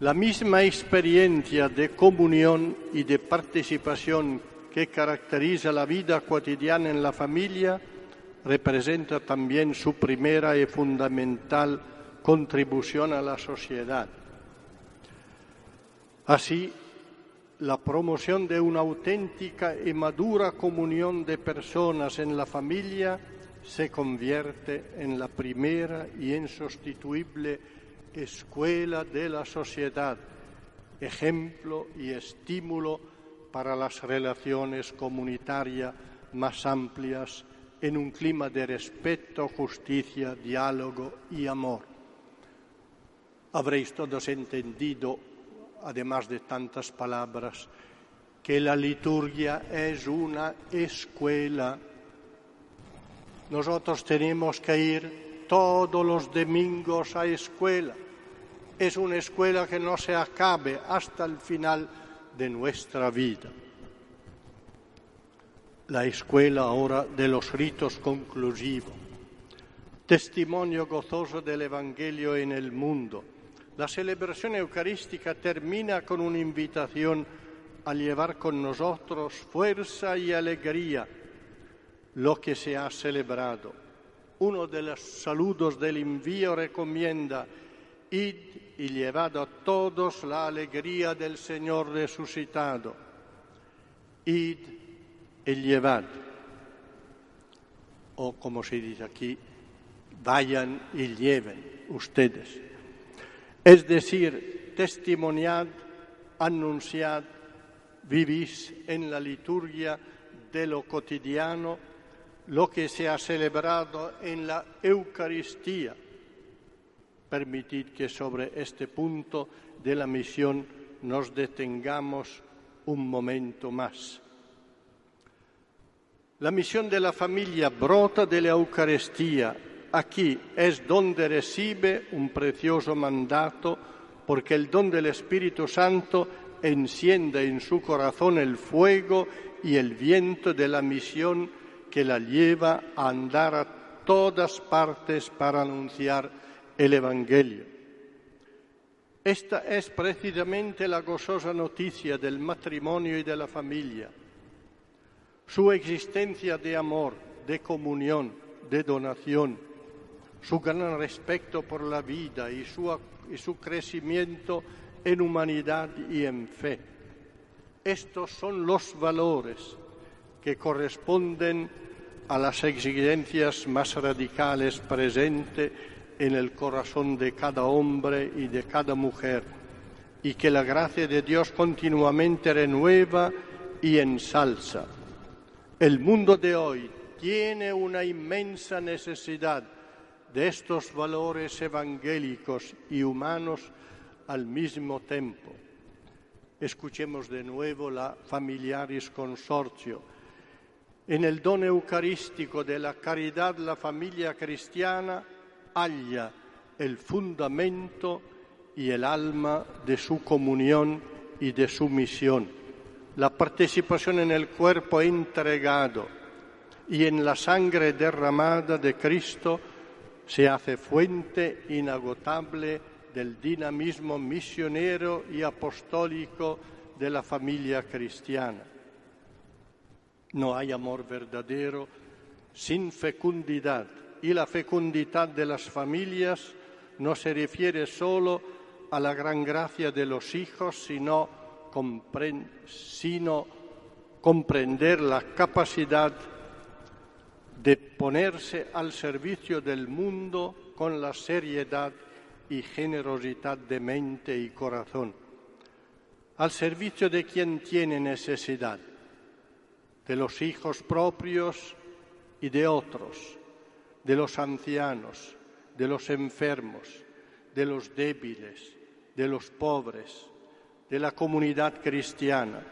La misma experiencia de comunión y de participación que caracteriza la vida cotidiana en la familia representa también su primera y fundamental contribución a la sociedad. Así, la promoción de una auténtica y madura comunión de personas en la familia se convierte en la primera y insustituible escuela de la sociedad, ejemplo y estímulo para las relaciones comunitarias más amplias en un clima de respeto, justicia, diálogo y amor. Habréis todos entendido además de tantas palabras, que la liturgia es una escuela. Nosotros tenemos que ir todos los domingos a escuela. Es una escuela que no se acabe hasta el final de nuestra vida. La escuela ahora de los ritos conclusivos. Testimonio gozoso del Evangelio en el mundo la celebración eucarística termina con una invitación a llevar con nosotros fuerza y alegría lo que se ha celebrado. Uno de los saludos del envío recomienda, id y llevad a todos la alegría del Señor resucitado. Id y llevad. O como se dice aquí, vayan y lleven ustedes es decir, testimoniad, anunciad, vivís en la liturgia de lo cotidiano lo que se ha celebrado en la Eucaristía. Permitid que sobre este punto de la misión nos detengamos un momento más. La misión de la familia brota de la Eucaristía aquí es donde recibe un precioso mandato porque el don del Espíritu Santo enciende en su corazón el fuego y el viento de la misión que la lleva a andar a todas partes para anunciar el Evangelio. Esta es precisamente la gozosa noticia del matrimonio y de la familia, su existencia de amor, de comunión, de donación, su gran respeto por la vida y su, crecimiento en humanidad y en fe. Estos son los valores que corresponden a las exigencias más radicales presentes en el corazón de cada hombre y de cada mujer y que la gracia de Dios continuamente renueva y ensalza. El mundo de hoy tiene una inmensa necesidad de estos valores evangélicos y humanos al mismo tiempo. Escuchemos de nuevo la Familiaris Consortio. En el don eucarístico de la caridad, la familia cristiana halla el fundamento y el alma de su comunión y de su misión. La participación en el cuerpo entregado y en la sangre derramada de Cristo se hace fuente inagotable del dinamismo misionero y apostólico de la familia cristiana. No hay amor verdadero sin fecundidad y la fecundidad de las familias no se refiere solo a la gran gracia de los hijos, sino, comprender la capacidad de ponerse al servicio del mundo con la seriedad y generosidad de mente y corazón, al servicio de quien tiene necesidad, de los hijos propios y de otros, de los ancianos, de los enfermos, de los débiles, de los pobres, de la comunidad cristiana,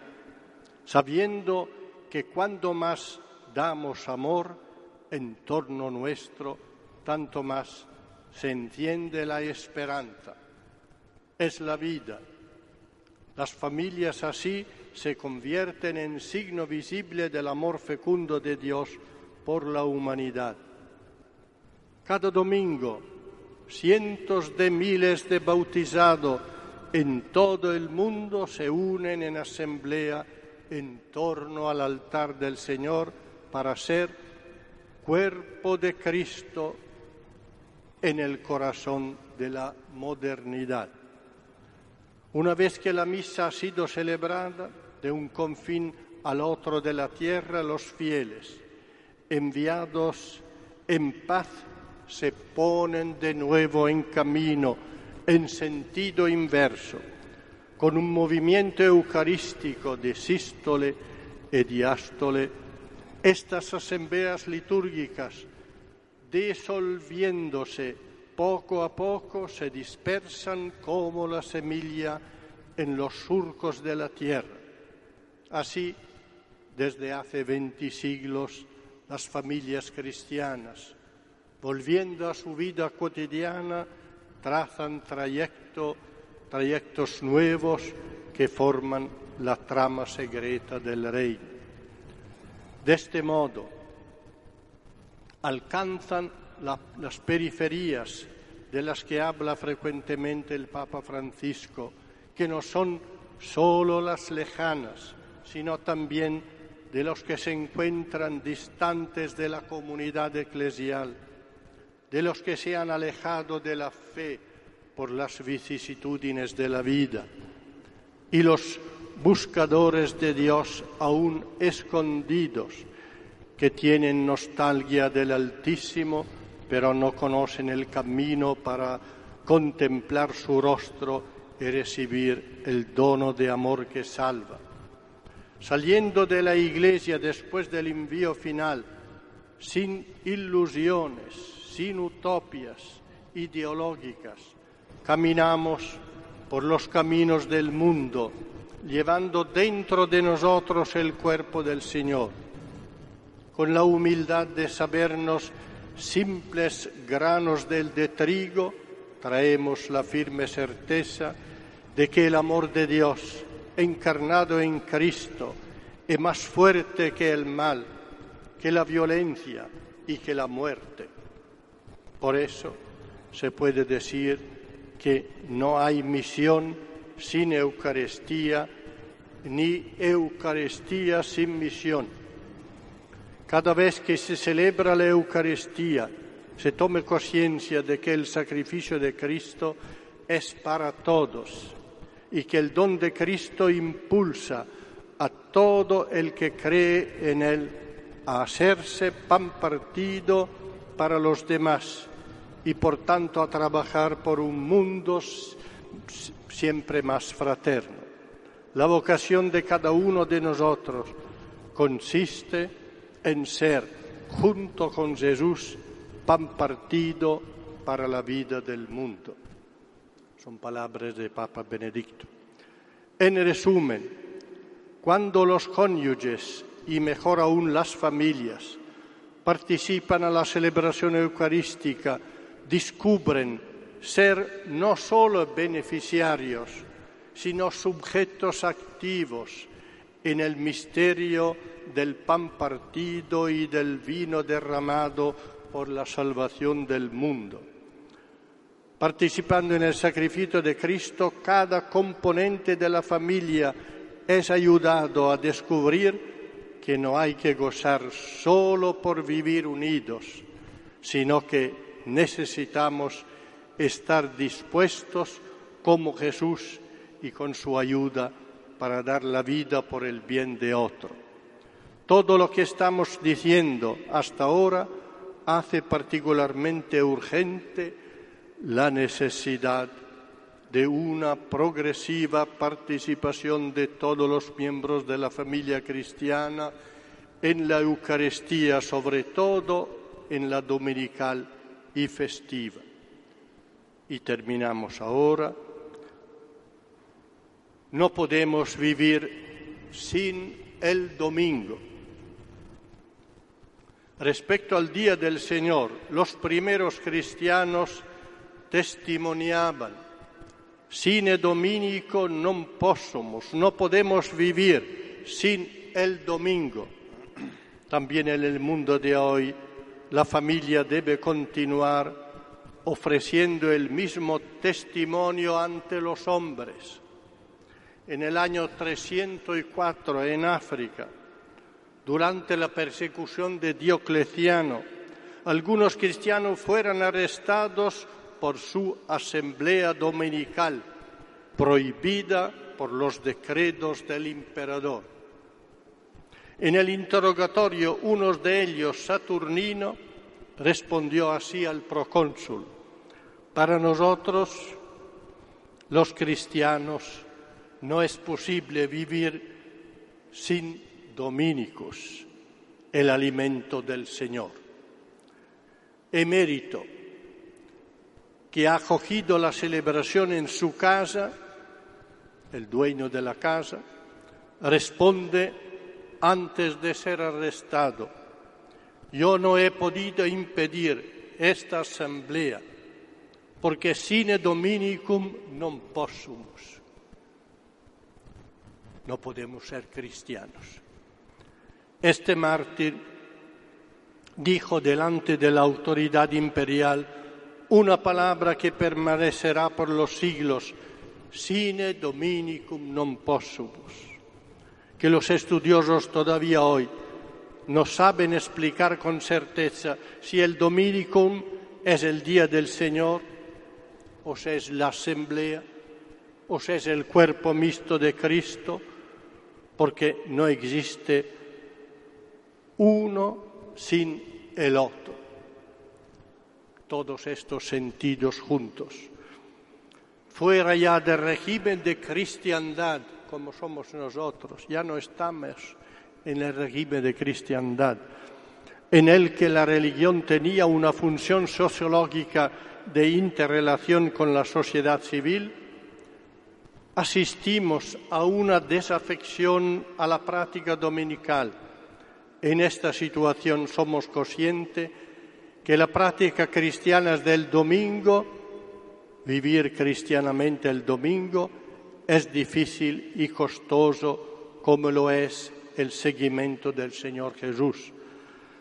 sabiendo que cuando más damos amor en torno nuestro, tanto más se enciende la esperanza. Es la vida. Las familias así se convierten en signo visible del amor fecundo de Dios por la humanidad. Cada domingo, cientos de miles de bautizados en todo el mundo se unen en asamblea en torno al altar del Señor para ser cuerpo de Cristo en el corazón de la modernidad. Una vez que la misa ha sido celebrada de un confín al otro de la tierra, los fieles, enviados en paz, se ponen de nuevo en camino, en sentido inverso, con un movimiento eucarístico de sístole y diástole. Estas asambleas litúrgicas disolviéndose poco a poco, se dispersan como la semilla en los surcos de la tierra. Así, desde hace 20 siglos, las familias cristianas, volviendo a su vida cotidiana, trazan trayecto, trayectos nuevos que forman la trama secreta del reino. De este modo, alcanzan las periferias de las que habla frecuentemente el Papa Francisco, que no son solo las lejanas, sino también de los que se encuentran distantes de la comunidad eclesial, de los que se han alejado de la fe por las vicisitudines de la vida, y los buscadores de Dios aún escondidos, que tienen nostalgia del Altísimo, pero no conocen el camino para contemplar su rostro y recibir el dono de amor que salva. Saliendo de la iglesia después del envío final, sin ilusiones, sin utopias ideológicas, caminamos por los caminos del mundo, llevando dentro de nosotros el cuerpo del Señor con la humildad de sabernos simples granos del de trigo, traemos la firme certeza de que el amor de Dios, encarnado en Cristo, es más fuerte que el mal, que la violencia y que la muerte. Por eso se puede decir que no hay misión sin Eucaristía, ni Eucaristía sin misión. Cada vez que se celebra la Eucaristía, se tome conciencia de que el sacrificio de Cristo es para todos y que el don de Cristo impulsa a todo el que cree en Él a hacerse pan partido para los demás y por tanto a trabajar por un mundo siempre más fraterno. La vocación de cada uno de nosotros consiste en ser, junto con Jesús, pan partido para la vida del mundo. Son palabras de Papa Benedicto. En resumen, cuando los cónyuges y mejor aún las familias participan a la celebración eucarística, descubren ser no solo beneficiarios, sino sujetos activos en el misterio del pan partido y del vino derramado por la salvación del mundo. Participando en el sacrificio de Cristo, cada componente de la familia es ayudado a descubrir que no hay que gozar solo por vivir unidos, sino que necesitamos estar dispuestos como Jesús y con su ayuda para dar la vida por el bien de otro. Todo lo que estamos diciendo hasta ahora hace particularmente urgente la necesidad de una progresiva participación de todos los miembros de la familia cristiana en la Eucaristía, sobre todo en la dominical y festiva. Y terminamos ahora. No podemos vivir sin el domingo. Respecto al día del Señor, los primeros cristianos testimoniaban, sin dominico non possomus, no podemos vivir sin el domingo. También en el mundo de hoy la familia debe continuar ofreciendo el mismo testimonio ante los hombres. En el año 304 en África, durante la persecución de Diocleciano, algunos cristianos fueron arrestados por su asamblea dominical, prohibida por los decretos del emperador. En el interrogatorio, uno de ellos, Saturnino, respondió así al procónsul, para nosotros, los cristianos, no es posible vivir sin dominicos, el alimento del Señor. Emérito, que ha acogido la celebración en su casa, el dueño de la casa, responde antes de ser arrestado, yo no he podido impedir esta asamblea porque sine dominicum non possumus. No podemos ser cristianos. Este mártir dijo delante de la autoridad imperial una palabra que permanecerá por los siglos, sine dominicum non possumus, que los estudiosos todavía hoy no saben explicar con certeza si el dominicum es el día del Señor, o si es la asamblea, o si es el cuerpo mixto de Cristo, porque no existe uno sin el otro. Todos estos sentidos juntos. Fuera ya del régimen de cristiandad, como somos nosotros, ya no estamos en el régimen de cristiandad, en el que la religión tenía una función sociológica de interrelación con la sociedad civil, asistimos a una desafección a la práctica dominical. En esta situación somos conscientes que la práctica cristiana del domingo, vivir cristianamente el domingo, es difícil y costoso como lo es el seguimiento del Señor Jesús.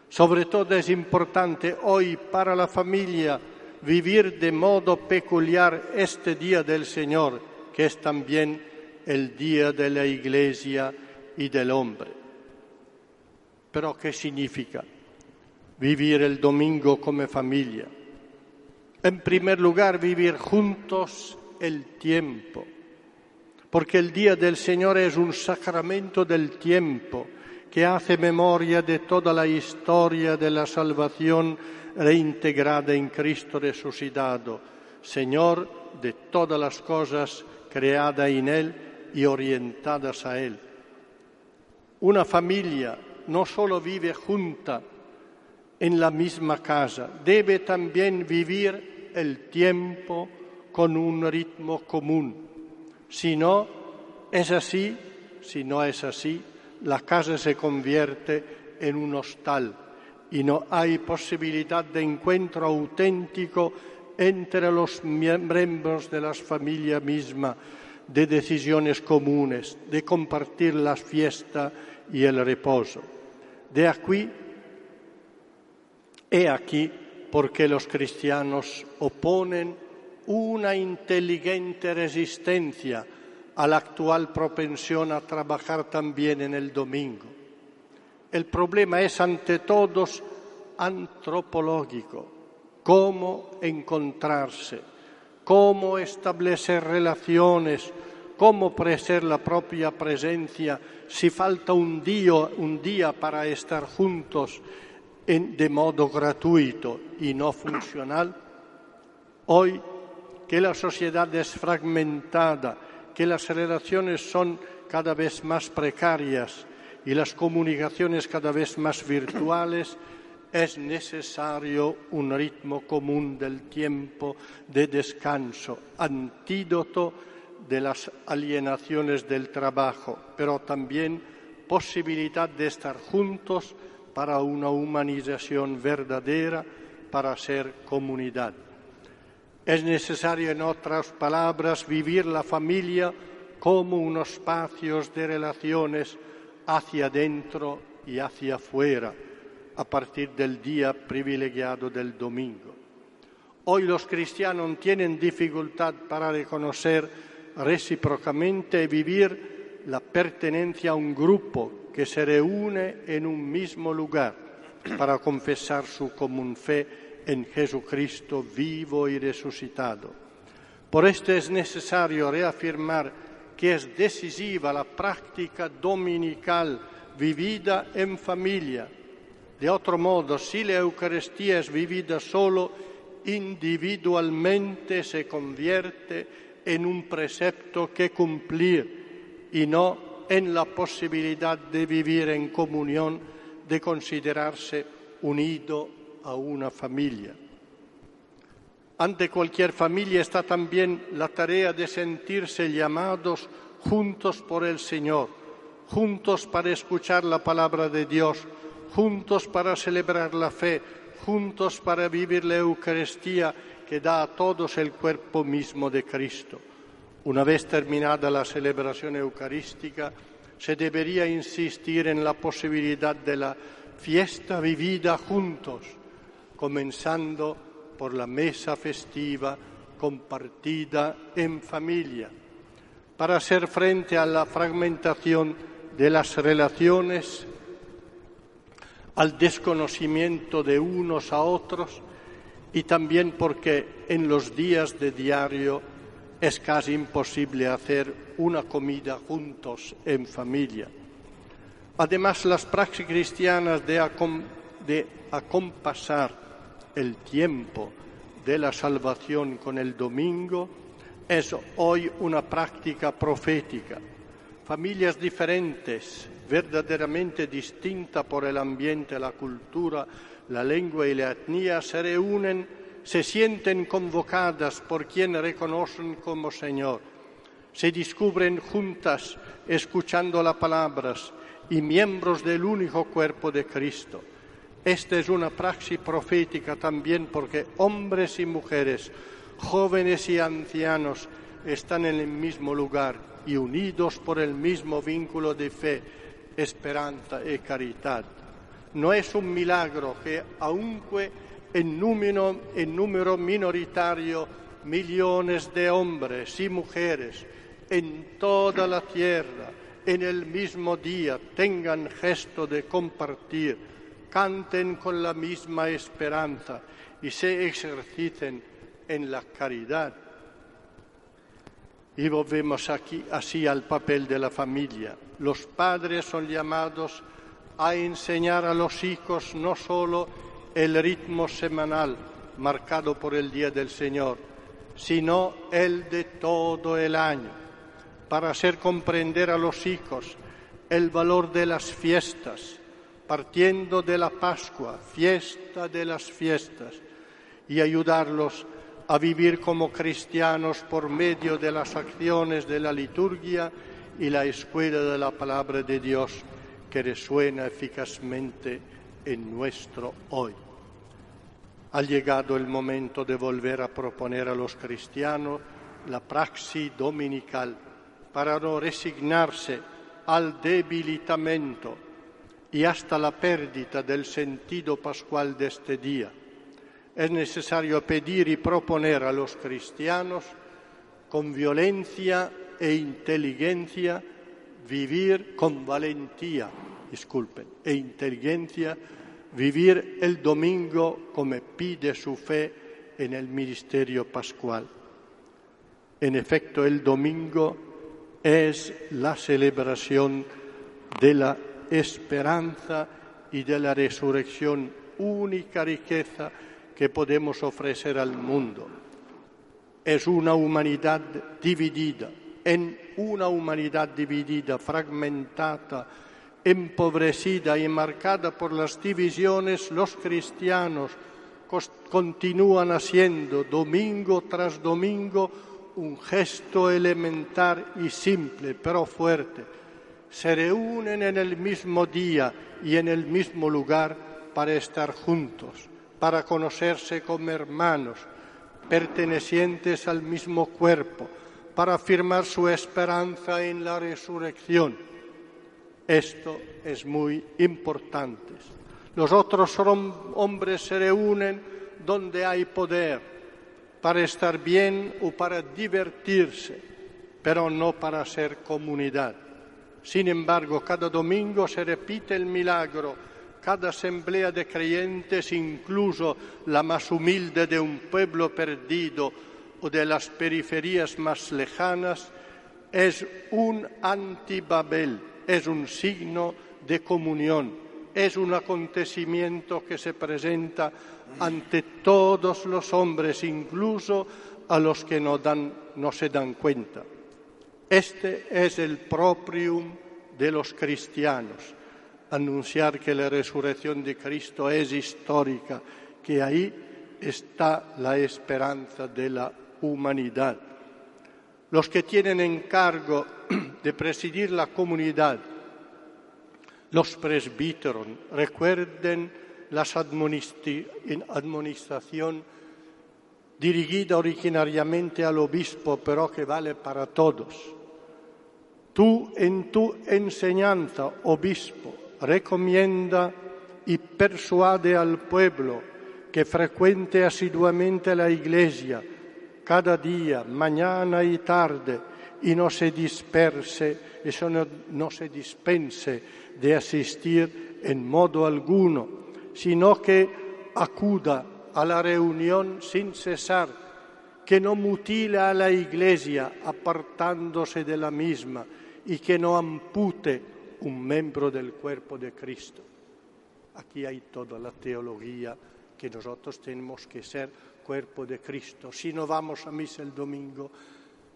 Sobre todo es importante hoy para la familia vivir de modo peculiar este día del Señor, que es también el día de la Iglesia y del hombre. Pero ¿qué significa vivir el domingo como familia? En primer lugar, vivir juntos el tiempo, porque el día del Señor es un sacramento del tiempo que hace memoria de toda la historia de la salvación reintegrada en Cristo resucitado, Señor de todas las cosas creadas en Él y orientadas a Él. Una familia no solo vive junta en la misma casa, debe también vivir el tiempo con un ritmo común. Si no es así, si no es así, la casa se convierte en un hostal y no hay posibilidad de encuentro auténtico entre los miembros de la familia misma, de decisiones comunes, de compartir la fiesta y el reposo. De aquí, he aquí porque los cristianos oponen una inteligente resistencia a la actual propensión a trabajar también en el domingo. El problema es ante todos antropológico, cómo encontrarse, cómo establecer relaciones, cómo ofrecer la propia presencia si falta un día, para estar juntos de modo gratuito y no funcional. Hoy que la sociedad es fragmentada, que las relaciones son cada vez más precarias y las comunicaciones cada vez más virtuales, es necesario un ritmo común del tiempo de descanso, antídoto de las alienaciones del trabajo, pero también posibilidad de estar juntos para una humanización verdadera, para ser comunidad. Es necesario, en otras palabras, vivir la familia como unos espacios de relaciones hacia adentro y hacia afuera, a partir del día privilegiado del domingo. Hoy los cristianos tienen dificultad para reconocer recíprocamente y vivir la pertenencia a un grupo que se reúne en un mismo lugar para confesar su común fe en Jesucristo vivo y resucitado. Por esto es necesario reafirmar que es decisiva la práctica dominical vivida en familia. De otro modo, si la Eucaristía es vivida solo individualmente, se convierte en un precepto que cumplir y no en la posibilidad de vivir en comunión, de considerarse unido a una familia. Ante cualquier familia está también la tarea de sentirse llamados juntos por el Señor, juntos para escuchar la palabra de Dios, juntos para celebrar la fe, juntos para vivir la Eucaristía que da a todos el cuerpo mismo de Cristo. Una vez terminada la celebración eucarística, se debería insistir en la posibilidad de la fiesta vivida juntos comenzando por la mesa festiva compartida en familia, para hacer frente a la fragmentación de las relaciones, al desconocimiento de unos a otros y también porque en los días de diario es casi imposible hacer una comida juntos en familia. Además, las praxis cristianas de, de acompasar el tiempo de la salvación con el domingo es hoy una práctica profética. Familias diferentes, verdaderamente distintas por el ambiente, la cultura, la lengua y la etnia, se reúnen, se sienten convocadas por quien reconocen como Señor, se descubren juntas escuchando las palabras y miembros del único cuerpo de Cristo esta es una praxis profética también porque hombres y mujeres, jóvenes y ancianos, están en el mismo lugar y unidos por el mismo vínculo de fe, esperanza y caridad. No es un milagro que, aunque en número, en número minoritario, millones de hombres y mujeres en toda la tierra, en el mismo día, tengan gesto de compartir canten con la misma esperanza y se ejerciten en la caridad. Y volvemos aquí así al papel de la familia. Los padres son llamados a enseñar a los hijos no solo el ritmo semanal marcado por el Día del Señor, sino el de todo el año, para hacer comprender a los hijos el valor de las fiestas, partiendo de la Pascua, fiesta de las fiestas, y ayudarlos a vivir como cristianos por medio de las acciones de la liturgia y la escuela de la palabra de Dios que resuena eficazmente en nuestro hoy. Ha llegado el momento de volver a proponer a los cristianos la praxis dominical para no resignarse al debilitamiento y hasta la pérdida del sentido pascual de este día. Es necesario pedir y proponer a los cristianos con violencia e inteligencia vivir con valentía, disculpen, e inteligencia vivir el domingo como pide su fe en el ministerio pascual. En efecto, el domingo es la celebración de la esperanza y de la resurrección, única riqueza que podemos ofrecer al mundo. Es una humanidad dividida, en una humanidad dividida, fragmentada, empobrecida y marcada por las divisiones, los cristianos continúan haciendo domingo tras domingo un gesto elemental y simple, pero fuerte. Se reúnen en el mismo día y en el mismo lugar para estar juntos, para conocerse como hermanos, pertenecientes al mismo cuerpo, para afirmar su esperanza en la resurrección esto es muy importante. Los otros hombres se reúnen donde hay poder, para estar bien o para divertirse, pero no para ser comunidad. Sin embargo, cada domingo se repite el milagro, cada asamblea de creyentes, incluso la más humilde de un pueblo perdido o de las periferias más lejanas, es un antibabel es un signo de comunión, es un acontecimiento que se presenta ante todos los hombres, incluso a los que no, no se dan cuenta. Este es el proprium de los cristianos, anunciar que la resurrección de Cristo es histórica, que ahí está la esperanza de la humanidad. Los que tienen encargo de presidir la comunidad. Los presbíteros recuerden la administración dirigida originariamente al obispo, pero que vale para todos. Tú en tu enseñanza, obispo, recomienda y persuade al pueblo que frecuente asiduamente la iglesia cada día, mañana y tarde, y no se disperse, eso no, no se dispense de asistir en modo alguno, sino que acuda a la reunión sin cesar, que no mutila la iglesia apartándose de la misma y que no ampute un miembro del cuerpo de Cristo. Aquí hay toda la teología que nosotros tenemos que ser cuerpo de Cristo. Si no vamos a misa el domingo,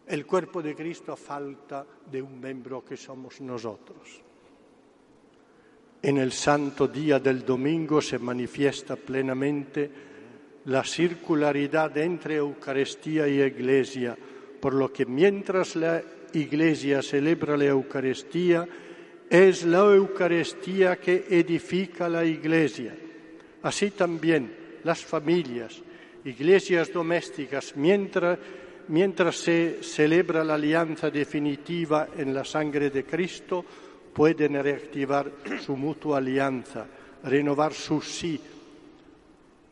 el cuerpo de Cristo falta de un miembro que somos nosotros. En el santo día del domingo se manifiesta plenamente la circularidad entre Eucaristía y Iglesia, por lo que mientras la Iglesia celebra la Eucaristía, es la Eucaristía que edifica la Iglesia. Así también las familias, iglesias domésticas, mientras mientras se celebra la alianza definitiva en la sangre de Cristo, pueden reactivar su mutua alianza, renovar su sí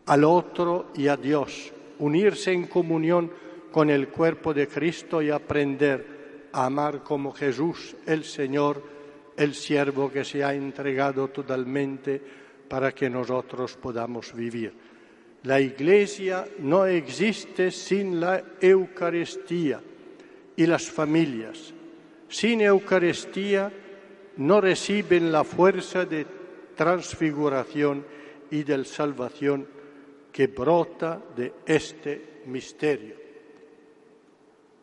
al otro y a Dios, unirse en comunión con el cuerpo de Cristo y aprender amar como Jesús, el Señor, el siervo que se ha entregado totalmente para que nosotros podamos vivir. La Iglesia no existe sin la Eucaristía y las familias. Sin Eucaristía no reciben la fuerza de transfiguración y de salvación que brota de este misterio.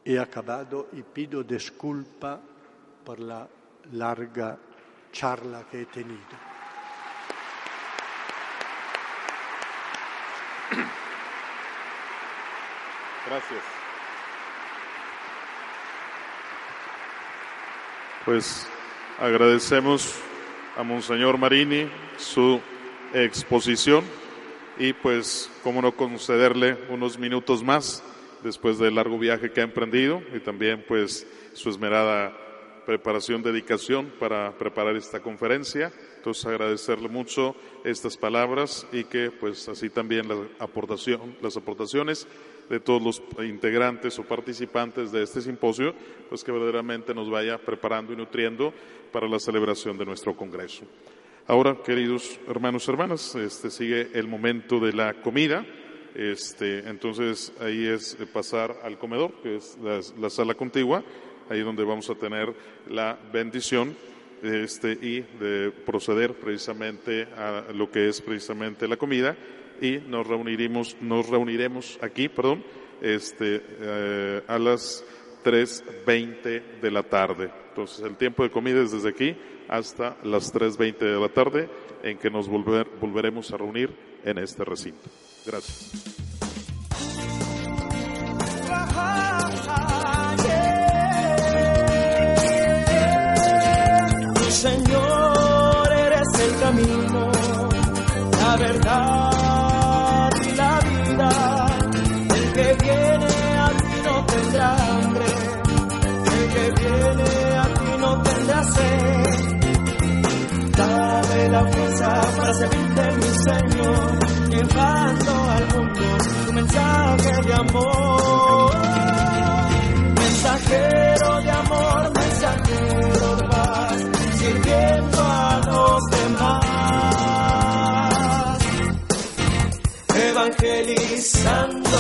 He acabado y pido disculpa por la larga charla que he tenido. Gracias. Pues agradecemos a Monseñor Marini su exposición y pues cómo no concederle unos minutos más después del largo viaje que ha emprendido y también pues su esmerada preparación, dedicación para preparar esta conferencia. Entonces agradecerle mucho estas palabras y que pues así también la aportación, las aportaciones de todos los integrantes o participantes de este simposio, pues que verdaderamente nos vaya preparando y nutriendo para la celebración de nuestro Congreso. Ahora, queridos hermanos y hermanas, este sigue el momento de la comida. Este, entonces ahí es pasar al comedor, que es la, sala contigua, ahí donde vamos a tener la bendición este, y de proceder precisamente a lo que es precisamente la comida y nos reuniremos, nos reuniremos aquí, perdón, este, eh, a las 3.20 de la tarde. Entonces el tiempo de comida es desde aquí hasta las 3.20 de la tarde en que nos volver, volveremos a reunir en este recinto. Gracias. Señor, eres el camino, la verdad y la vida. El que viene a ti no tendrá hambre, el que viene a ti no tendrá sed. Dame la fuerza para servirte, mi Señor, llevando al mundo tu mensaje de amor. Mensajero de amor, mensajero de paz, sirviendo a los demás. Evangelizando